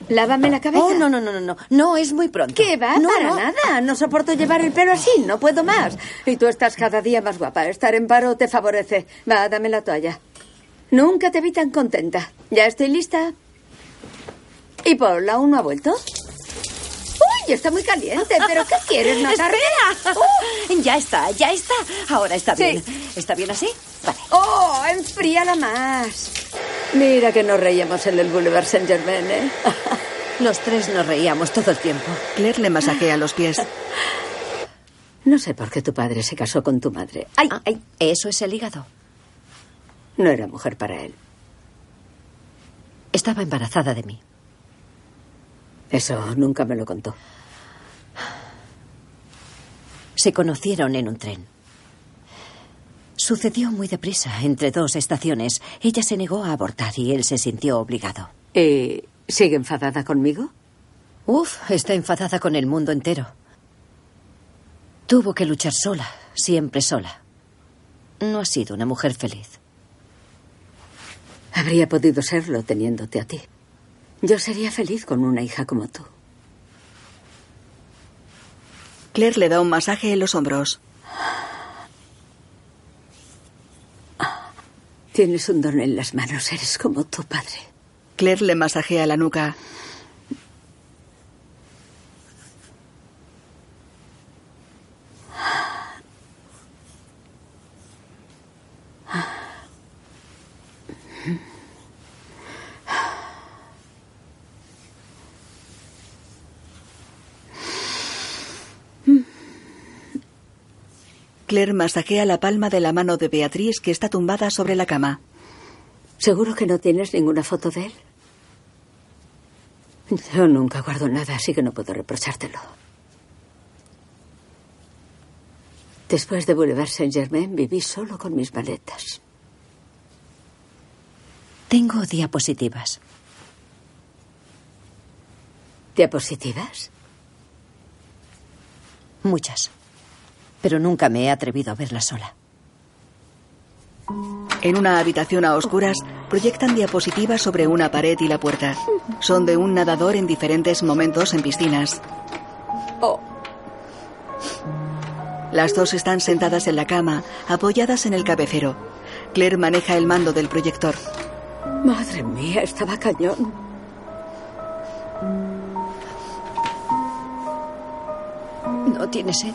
lávame la cabeza. Oh, no, no, no, no, no. No, es muy pronto. ¿Qué va? No, Para no. nada. No soporto llevar el pelo así. No puedo más. Y tú estás cada día más guapa. Estar en paro te favorece. Va, dame la toalla. Nunca te vi tan contenta. Ya estoy lista. ¿Y Paul aún no ha vuelto? Uy, está muy caliente. ¿Pero qué quieres, matarme? ¡Espera! Oh, ya está, ya está. Ahora está Sí. bien. ¿Está bien así? Vale. ¡Oh, enfríala más! Mira que nos reíamos en el Boulevard Saint Germain, ¿eh? Los tres nos reíamos todo el tiempo. Claire le masajea los pies. No sé por qué tu padre se casó con tu madre. ¡Ay, ay! Ah, Eso es el hígado. No era mujer para él. Estaba embarazada de mí. Eso nunca me lo contó. Se conocieron en un tren. Sucedió muy deprisa, entre dos estaciones. Ella se negó a abortar y él se sintió obligado. ¿Y sigue enfadada conmigo? Uf, está enfadada con el mundo entero. Tuvo que luchar sola, siempre sola. No ha sido una mujer feliz. Habría podido serlo teniéndote a ti. Yo sería feliz con una hija como tú. Claire le da un masaje en los hombros. Tienes un don en las manos, eres como tu padre. Claire le masajea la nuca. Claire masajea la palma de la mano de Beatriz que está tumbada sobre la cama. ¿Seguro que no tienes ninguna foto de él? Yo nunca guardo nada, así que no puedo reprochártelo. Después de Boulevard Saint-Germain viví solo con mis maletas. Tengo diapositivas. ¿Diapositivas? Muchas. Pero nunca me he atrevido a verlas sola. En una habitación a oscuras, proyectan diapositivas sobre una pared y la puerta. Son de un nadador en diferentes momentos en piscinas. Oh. Las dos están sentadas en la cama, apoyadas en el cabecero. Claire maneja el mando del proyector. Madre mía, estaba cañón. ¿No tiene sed?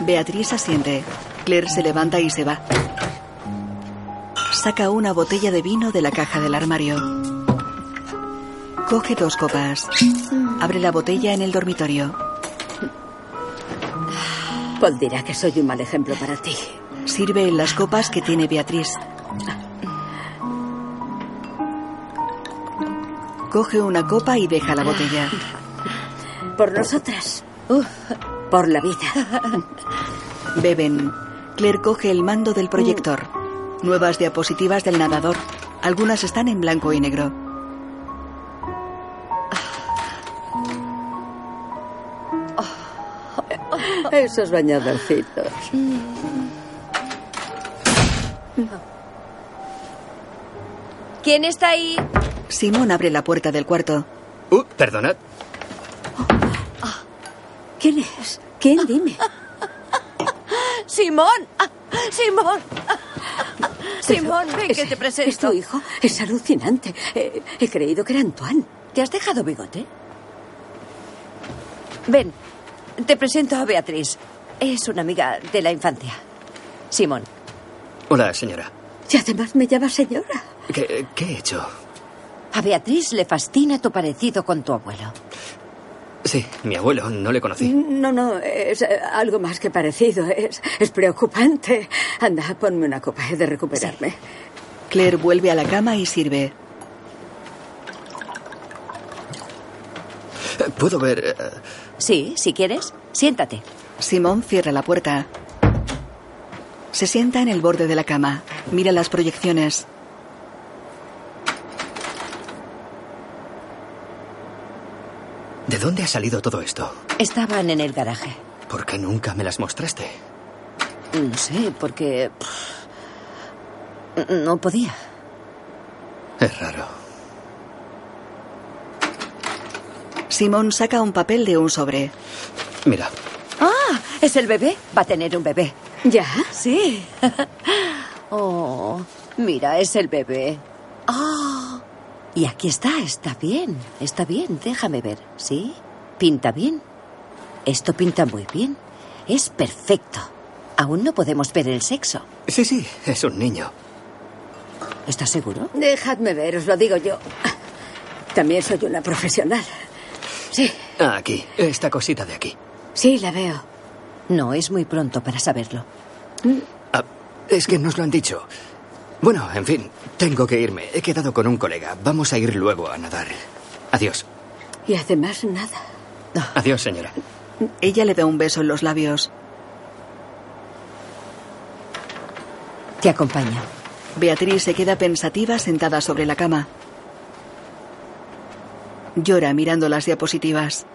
Beatriz asiente. Claire se levanta y se va. Saca una botella de vino de la caja del armario. Coge dos copas. Abre la botella en el dormitorio. Paul dirá que soy un mal ejemplo para ti. Sirve en las copas que tiene Beatriz. Coge una copa y deja la botella. Por nosotras. Por la vida. Beben. Claire coge el mando del proyector. Nuevas diapositivas del nadador. Algunas están en blanco y negro. Esos bañadorcitos. ¿Quién está ahí? Simón abre la puerta del cuarto. Uh, perdonad. ¿Quién es? ¿Quién? Dime. Simón. Simón. Simón, ven que te presento. ¿Es tu hijo? Es alucinante. He, he creído que era Antoine. ¿Te has dejado bigote? Ven, te presento a Beatriz. Es una amiga de la infancia. Simón. Hola, señora. Y además me llama señora. ¿Qué, qué he hecho? A Beatriz le fascina tu parecido con tu abuelo. Sí, mi abuelo, no le conocí. No, no, es eh, algo más que parecido. Es, es preocupante. Anda, ponme una copa, he de recuperarme. Claire vuelve a la cama y sirve. ¿Puedo ver...? eh, Sí, si quieres, siéntate. Simón cierra la puerta. Se sienta en el borde de la cama. Mira las proyecciones. ¿De dónde ha salido todo esto? Estaban en el garaje. ¿Por qué nunca me las mostraste? No sé, porque... No podía. Es raro. Simón saca un papel de un sobre. Mira, Ah, ¿es el bebé? Va a tener un bebé. ¿Ya? Sí. oh, mira, es el bebé. Ah. Y aquí está, está bien, está bien, déjame ver. ¿Sí? ¿Pinta bien? Esto pinta muy bien. Es perfecto. Aún no podemos ver el sexo. sí, sí, es un niño. ¿Estás seguro? Dejadme ver, os lo digo yo. También soy una profesional. Sí, Ah, aquí, esta cosita de aquí. sí, la veo. No, es muy pronto para saberlo. Ah, es que nos lo han dicho. Bueno, en fin, tengo que irme. He quedado con un colega. Vamos a ir luego a nadar. Adiós. Y además nada. Adiós, señora. Ella le da un beso en los labios. Te acompaño. Beatriz se queda pensativa sentada sobre la cama. Llora mirando las diapositivas.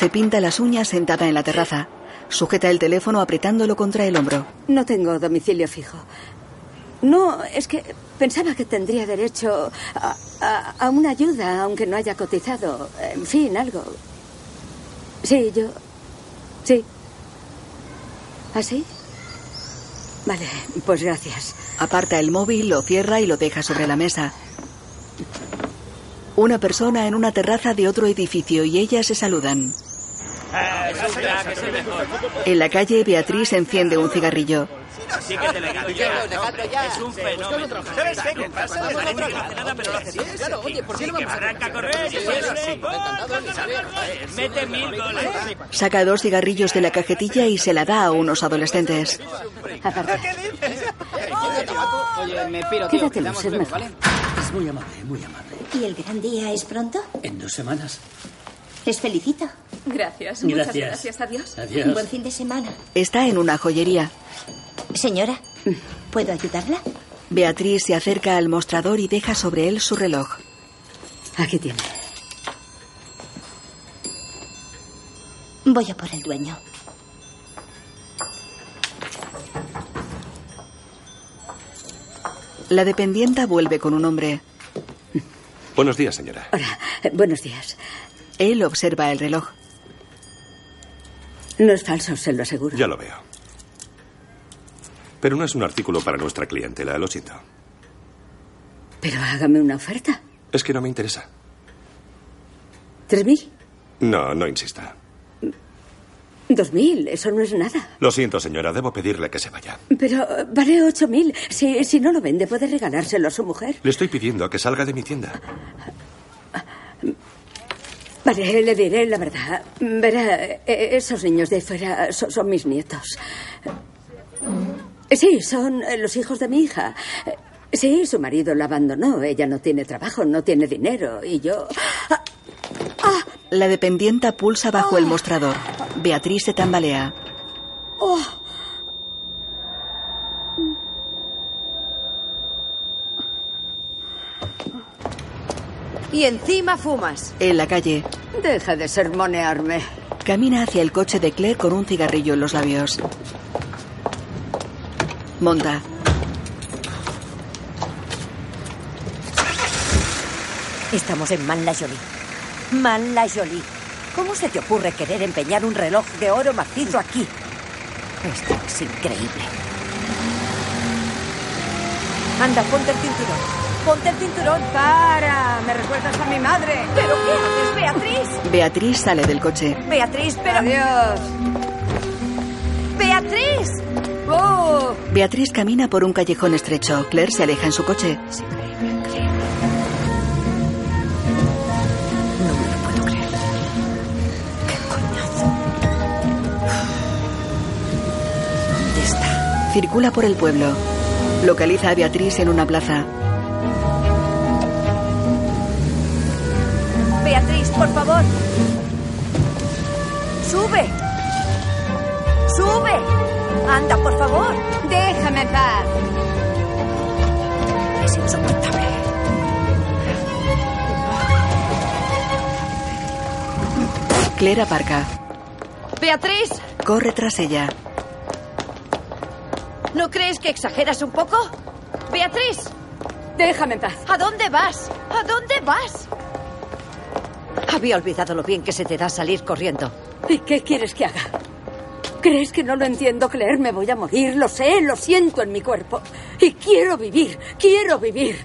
Se pinta las uñas sentada en la terraza. Sujeta el teléfono apretándolo contra el hombro. No tengo domicilio fijo. No, es que pensaba que tendría derecho a, a- a una ayuda, aunque no haya cotizado. En fin, algo. Sí, yo. Sí. ¿Así? Vale, pues gracias. Aparta el móvil, lo cierra y lo deja sobre la mesa. Una persona en una terraza de otro edificio y ellas se saludan. En la calle, Beatriz enciende un cigarrillo. Sí que te legado ya. Es un fenómeno. ¿Sabes qué? ¿Qué pasa? Parece que no hace nada, pero lo hace todo. Claro, oye, ¿por qué no Que vamos a arranca a correr, que siempre. ¡Gol, gol, gol, gol! Mete mil goles. Saca dos cigarrillos de la cajetilla y se la da a unos adolescentes. Oye, me piro, tío. Quédatelo, Quedamos es mejor. Es muy amable, muy amable. ¿Y el gran día es pronto? En dos semanas. Les felicito. Gracias, muchas Gracias. Adiós. Adiós. Buen fin de semana. Está en una joyería. Señora, ¿puedo ayudarla? Beatriz se acerca al mostrador y deja sobre él su reloj. Aquí tiene. Voy a por el dueño. La dependienta vuelve con un hombre. Buenos días, señora. Hola, buenos días. Él observa el reloj. No es falso, se lo aseguro. Ya lo veo. Pero no es un artículo para nuestra clientela, lo siento. Pero hágame una oferta. Es que no me interesa. ¿Tres mil? No, no insista. ¿Dos mil? Eso no es nada. Lo siento, señora, debo pedirle que se vaya. Pero vale ocho mil. Si, si no lo vende, puede regalárselo a su mujer. Le estoy pidiendo que salga de mi tienda. Vale, le diré la verdad. Verá, eh, esos niños de ahí fuera son, son mis nietos. Sí, son eh, los hijos de mi hija. Eh, Sí, su marido la abandonó. Ella no tiene trabajo, no tiene dinero. Y yo... La dependienta pulsa bajo el mostrador. Beatriz se tambalea. Oh. Y encima fumas. En la calle, Deja de sermonearme. camina hacia el coche de Claire con un cigarrillo en los labios. Monta. Estamos en Man La Jolie. Man La Jolie. ¿Cómo se te ocurre querer empeñar un reloj de oro macizo aquí? Esto es increíble. Anda, ponte el cinturón. Ponte el cinturón. Para, me recuerdas a mi madre. ¿Pero qué haces, Beatriz? Beatriz sale del coche. Beatriz, pero... Adiós. ¡Beatriz! ¡Oh! Beatriz camina por un callejón estrecho. Claire se aleja en su coche. ¿Dónde está? Circula por el pueblo. Localiza a Beatriz en una plaza. Beatriz, por favor. Sube. Sube. Anda, por favor. Déjame en paz. Es insoportable. Claire aparca. Beatriz, Corre tras ella. ¿no crees que exageras un poco? Beatriz, Déjame en paz. ¿a dónde vas? ¿A dónde vas? Había olvidado lo bien que se te da salir corriendo. ¿Y qué quieres que haga? ¿Crees que no lo entiendo, Claire? Me voy a morir, lo sé, lo siento en mi cuerpo. Y quiero vivir, quiero vivir.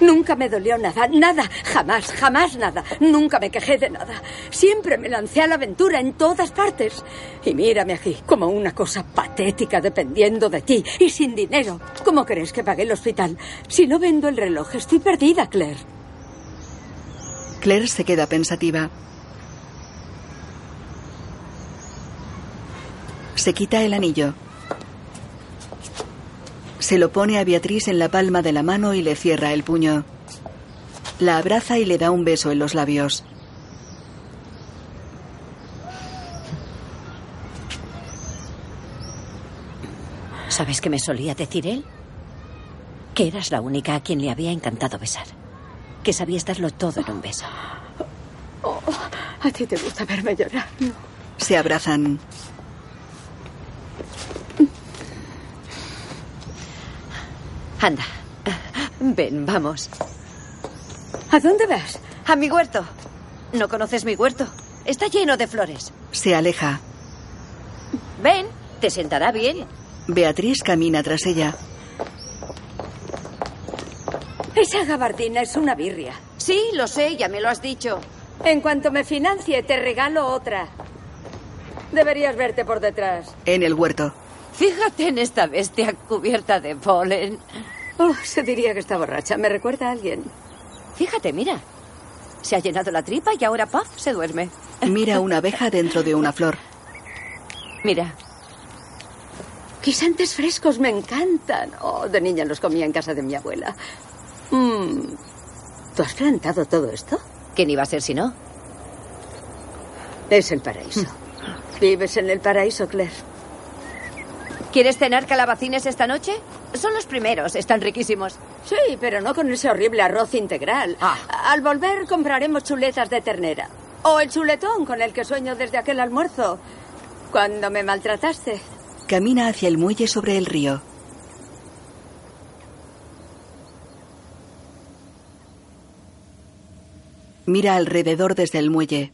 Nunca me dolió nada, nada, jamás, jamás nada. Nunca me quejé de nada. Siempre me lancé a la aventura en todas partes. Y mírame aquí, como una cosa patética dependiendo de ti y sin dinero. ¿Cómo crees que pagué el hospital? Si no vendo el reloj, estoy perdida, Claire. Claire se queda pensativa. Se quita el anillo. Se lo pone a Beatriz en la palma de la mano y le cierra el puño. La abraza y le da un beso en los labios. ¿Sabes qué me solía decir él? Que eras la única a quien le había encantado besar. Que sabías darlo todo en un beso. Oh, a ti te gusta verme llorar, ¿no? Se abrazan. Anda. Ven, vamos. ¿A dónde vas? A mi huerto. ¿No conoces mi huerto? Está lleno de flores. Se aleja. Ven, te sentará bien. Beatriz camina tras ella. Esa gabardina es una birria. Sí, lo sé, ya me lo has dicho. En cuanto me financie, te regalo otra. Deberías verte por detrás. En el huerto. Fíjate en esta bestia cubierta de polen. Oh, se diría que está borracha. Me recuerda a alguien. Fíjate, mira. Se ha llenado la tripa y ahora, puff, se duerme. Mira una abeja dentro de una flor. Mira. Guisantes frescos me encantan. Oh, de niña los comía en casa de mi abuela. Mm, ¿Tú has plantado todo esto? ¿Quién iba a ser si no? Es el paraíso. Vives en el paraíso, Claire. ¿Quieres cenar calabacines esta noche? Son los primeros, están riquísimos. Sí, pero no con ese horrible arroz integral. Al volver compraremos chuletas de ternera. O el chuletón con el que sueño desde aquel almuerzo. Cuando me maltrataste. Camina hacia el muelle sobre el río. Mira alrededor desde el muelle.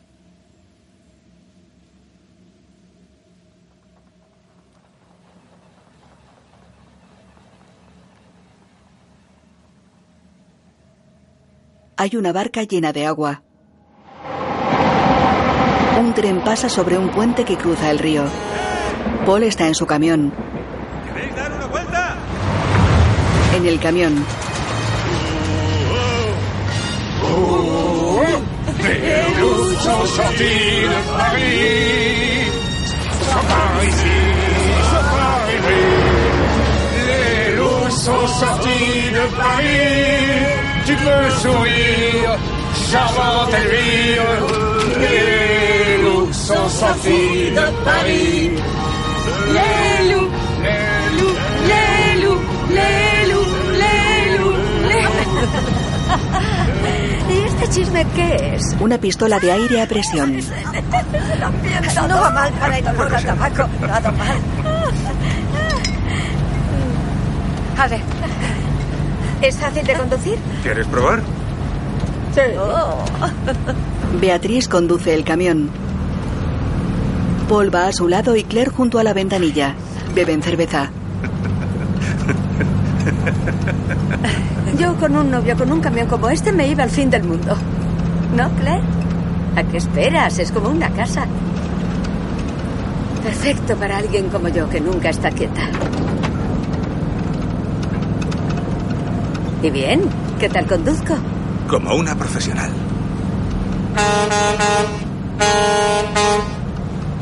Hay una barca llena de agua. Un tren pasa sobre un puente que cruza el río. Paul está en su camión. ¿Queréis dar una vuelta? En el camión, sortis de Paris. Tu peux sourire, charmante Elvire. Les loups sont sortis de Paris. Les loups, Les loups, les loups, les loups, les loups, les ¿Y este chisme qué es? una pistola de aire a presión. No va mal para el olor a tabaco. Nada mal. A ver. ¿Es fácil de conducir? ¿Quieres probar? Sí. Beatriz conduce el camión. Paul va a su lado y Claire junto a la ventanilla. Beben cerveza. Yo con un novio con un camión como este me iba al fin del mundo. ¿No, Claire? ¿A qué esperas? Es como una casa. Perfecto para alguien como yo que nunca está quieta. ¿Y bien? ¿Qué tal conduzco? Como una profesional.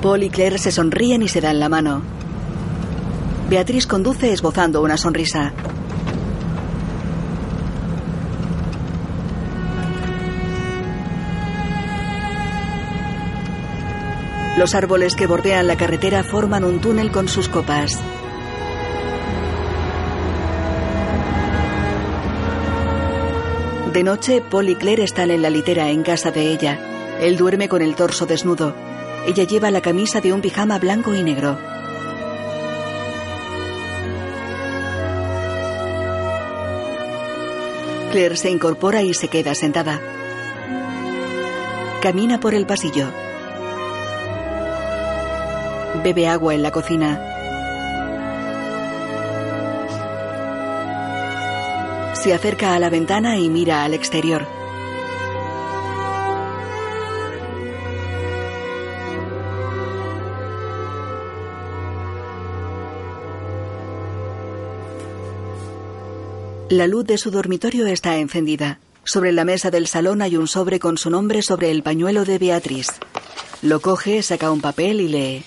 Paul y Claire se sonríen y se dan la mano. Beatriz conduce esbozando una sonrisa. Los árboles que bordean la carretera forman un túnel con sus copas. De noche, Paul y Claire están en la litera en casa de ella. Él duerme con el torso desnudo. Ella lleva la camisa de un pijama blanco y negro. Claire se incorpora y se queda sentada. Camina por el pasillo. Bebe agua en la cocina. Se acerca a la ventana y mira al exterior. La luz de su dormitorio está encendida. Sobre la mesa del salón hay un sobre con su nombre sobre el pañuelo de Beatriz. Lo coge, saca un papel y lee.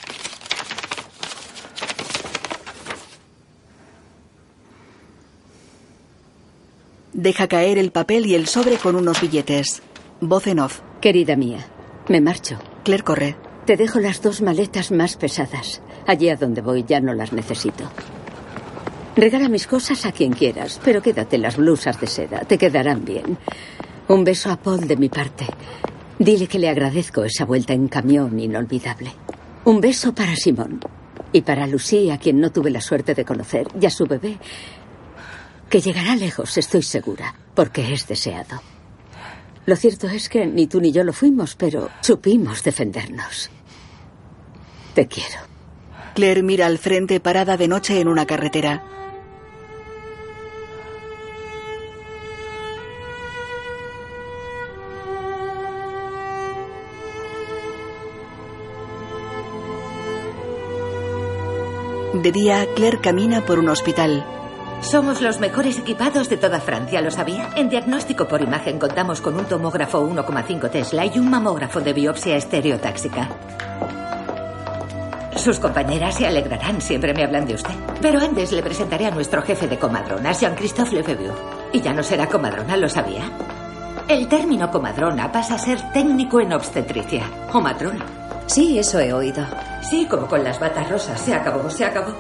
Deja caer el papel y el sobre con unos billetes. Voz en off. Querida mía, me marcho. Claire corre. Te dejo las dos maletas más pesadas. Allí a donde voy ya no las necesito. Regala mis cosas a quien quieras, pero quédate las blusas de seda. Te quedarán bien. Un beso a Paul de mi parte. Dile que le agradezco esa vuelta en camión inolvidable. Un beso para Simón. Y para Lucía, a quien no tuve la suerte de conocer, y a su bebé, que llegará lejos, estoy segura, porque es deseado. Lo cierto es que ni tú ni yo lo fuimos, pero supimos defendernos. Te quiero. Claire mira al frente parada de noche en una carretera. De día, Claire camina por un hospital. Somos los mejores equipados de toda Francia, ¿lo sabía? En diagnóstico por imagen contamos con un tomógrafo 1,5 Tesla y un mamógrafo de biopsia estereotáxica. Sus compañeras se alegrarán, siempre me hablan de usted. Pero antes le presentaré a nuestro jefe de comadronas, Jean-Christophe Lefebvre. Y ya no será comadrona, ¿lo sabía? El término comadrona pasa a ser técnico en obstetricia. O matrona. Sí, eso he oído. Sí, como con las batas rosas. Se acabó, se acabó.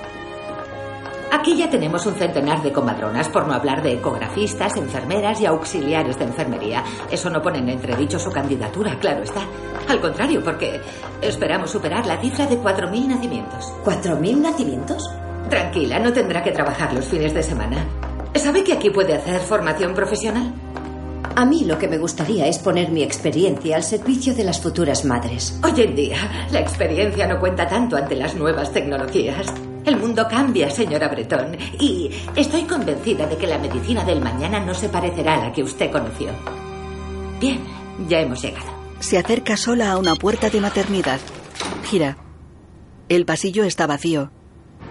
Aquí ya tenemos un centenar de comadronas, por no hablar de ecografistas, enfermeras y auxiliares de enfermería. Eso no pone en entredicho su candidatura, claro está. Al contrario, porque esperamos superar la cifra de 4.000 nacimientos. ¿4.000 nacimientos? Tranquila, no tendrá que trabajar los fines de semana. ¿Sabe que aquí puede hacer formación profesional? A mí lo que me gustaría es poner mi experiencia al servicio de las futuras madres. Hoy en día, la experiencia no cuenta tanto ante las nuevas tecnologías. El mundo cambia, señora Breton, y estoy convencida de que la medicina del mañana no se parecerá a la que usted conoció. Bien, ya hemos llegado. Se acerca sola a una puerta de maternidad. Gira. El pasillo está vacío.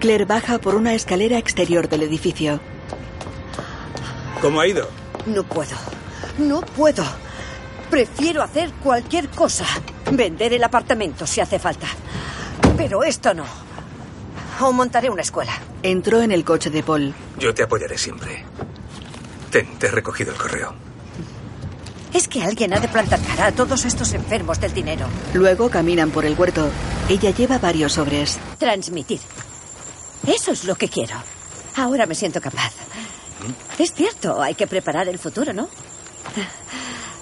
Claire baja por una escalera exterior del edificio. ¿Cómo ha ido? No puedo. No puedo. Prefiero hacer cualquier cosa. Vender el apartamento si hace falta. Pero esto no. O montaré una escuela. Entró en el coche de Paul. Yo te apoyaré siempre. Ten, te he recogido el correo. Es que alguien ha de plantar cara a todos estos enfermos del dinero. Luego caminan por el huerto. Ella lleva varios sobres. Transmitir. Eso es lo que quiero. Ahora me siento capaz. Es cierto, hay que preparar el futuro, ¿no?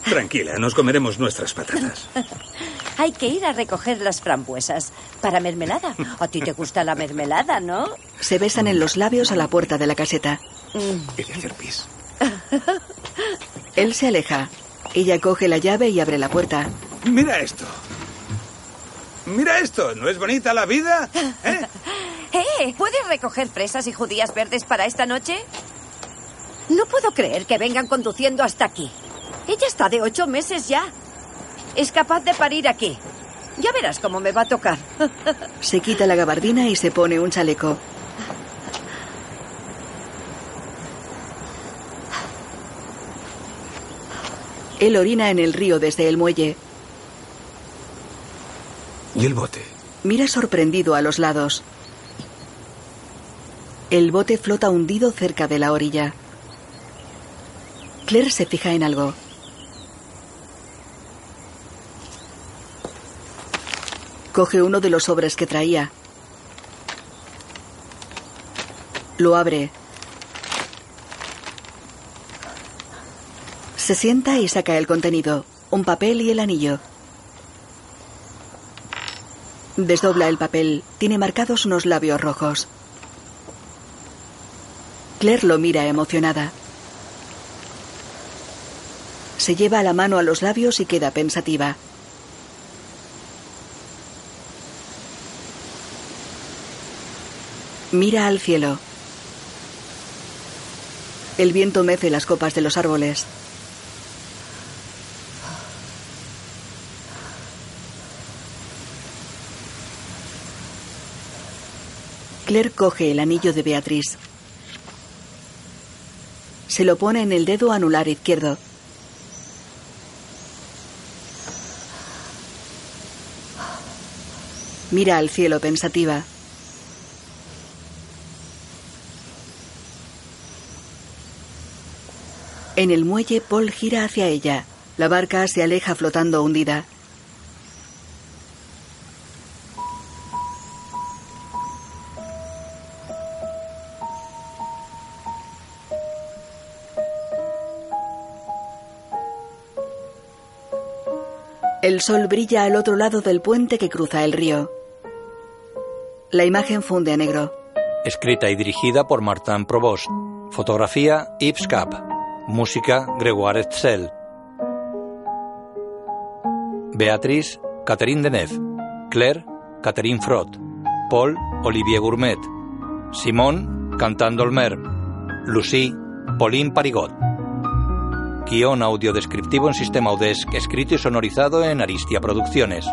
Tranquila, nos comeremos nuestras patatas. Hay que ir a recoger las frambuesas. Para mermelada. A ti te gusta la mermelada, ¿no? Se besan en los labios a la puerta de la caseta. He de hacer pis. Él se aleja. Ella coge la llave y abre la puerta. Mira esto. Mira esto. ¿No es bonita la vida? ¿Eh? ¡Eh! ¿Puedes recoger fresas y judías verdes para esta noche? No puedo creer que vengan conduciendo hasta aquí. Ella está de ocho meses ya. Es capaz de parir aquí. Ya verás cómo me va a tocar. Se quita la gabardina y se pone un chaleco. Él orina en el río desde el muelle. ¿Y el bote? Mira sorprendido a los lados. El bote flota hundido cerca de la orilla. Claire se fija en algo. Coge uno de los sobres que traía. Lo abre. Se sienta y saca el contenido, un papel y el anillo. Desdobla el papel. Tiene marcados unos labios rojos. Claire lo mira emocionada. Se lleva la mano a los labios y queda pensativa. Mira al cielo. El viento mece las copas de los árboles. Claire coge el anillo de Beatriz. Se lo pone en el dedo anular izquierdo. Mira al cielo pensativa. En el muelle, Paul gira hacia ella. La barca se aleja flotando hundida. El sol brilla al otro lado del puente que cruza el río. La imagen funde a negro. Escrita y dirigida por Martin Provost. Fotografía Yves Cap. Música Gregoire Etzel. Beatriz Catherine Deneuve. Claire Catherine Frot. Paul Olivier Gourmet. Simón Cantando el Mer. Lucie Pauline Parigot. Guión audiodescriptivo en sistema UDESC, escrito y sonorizado en Aristia Producciones.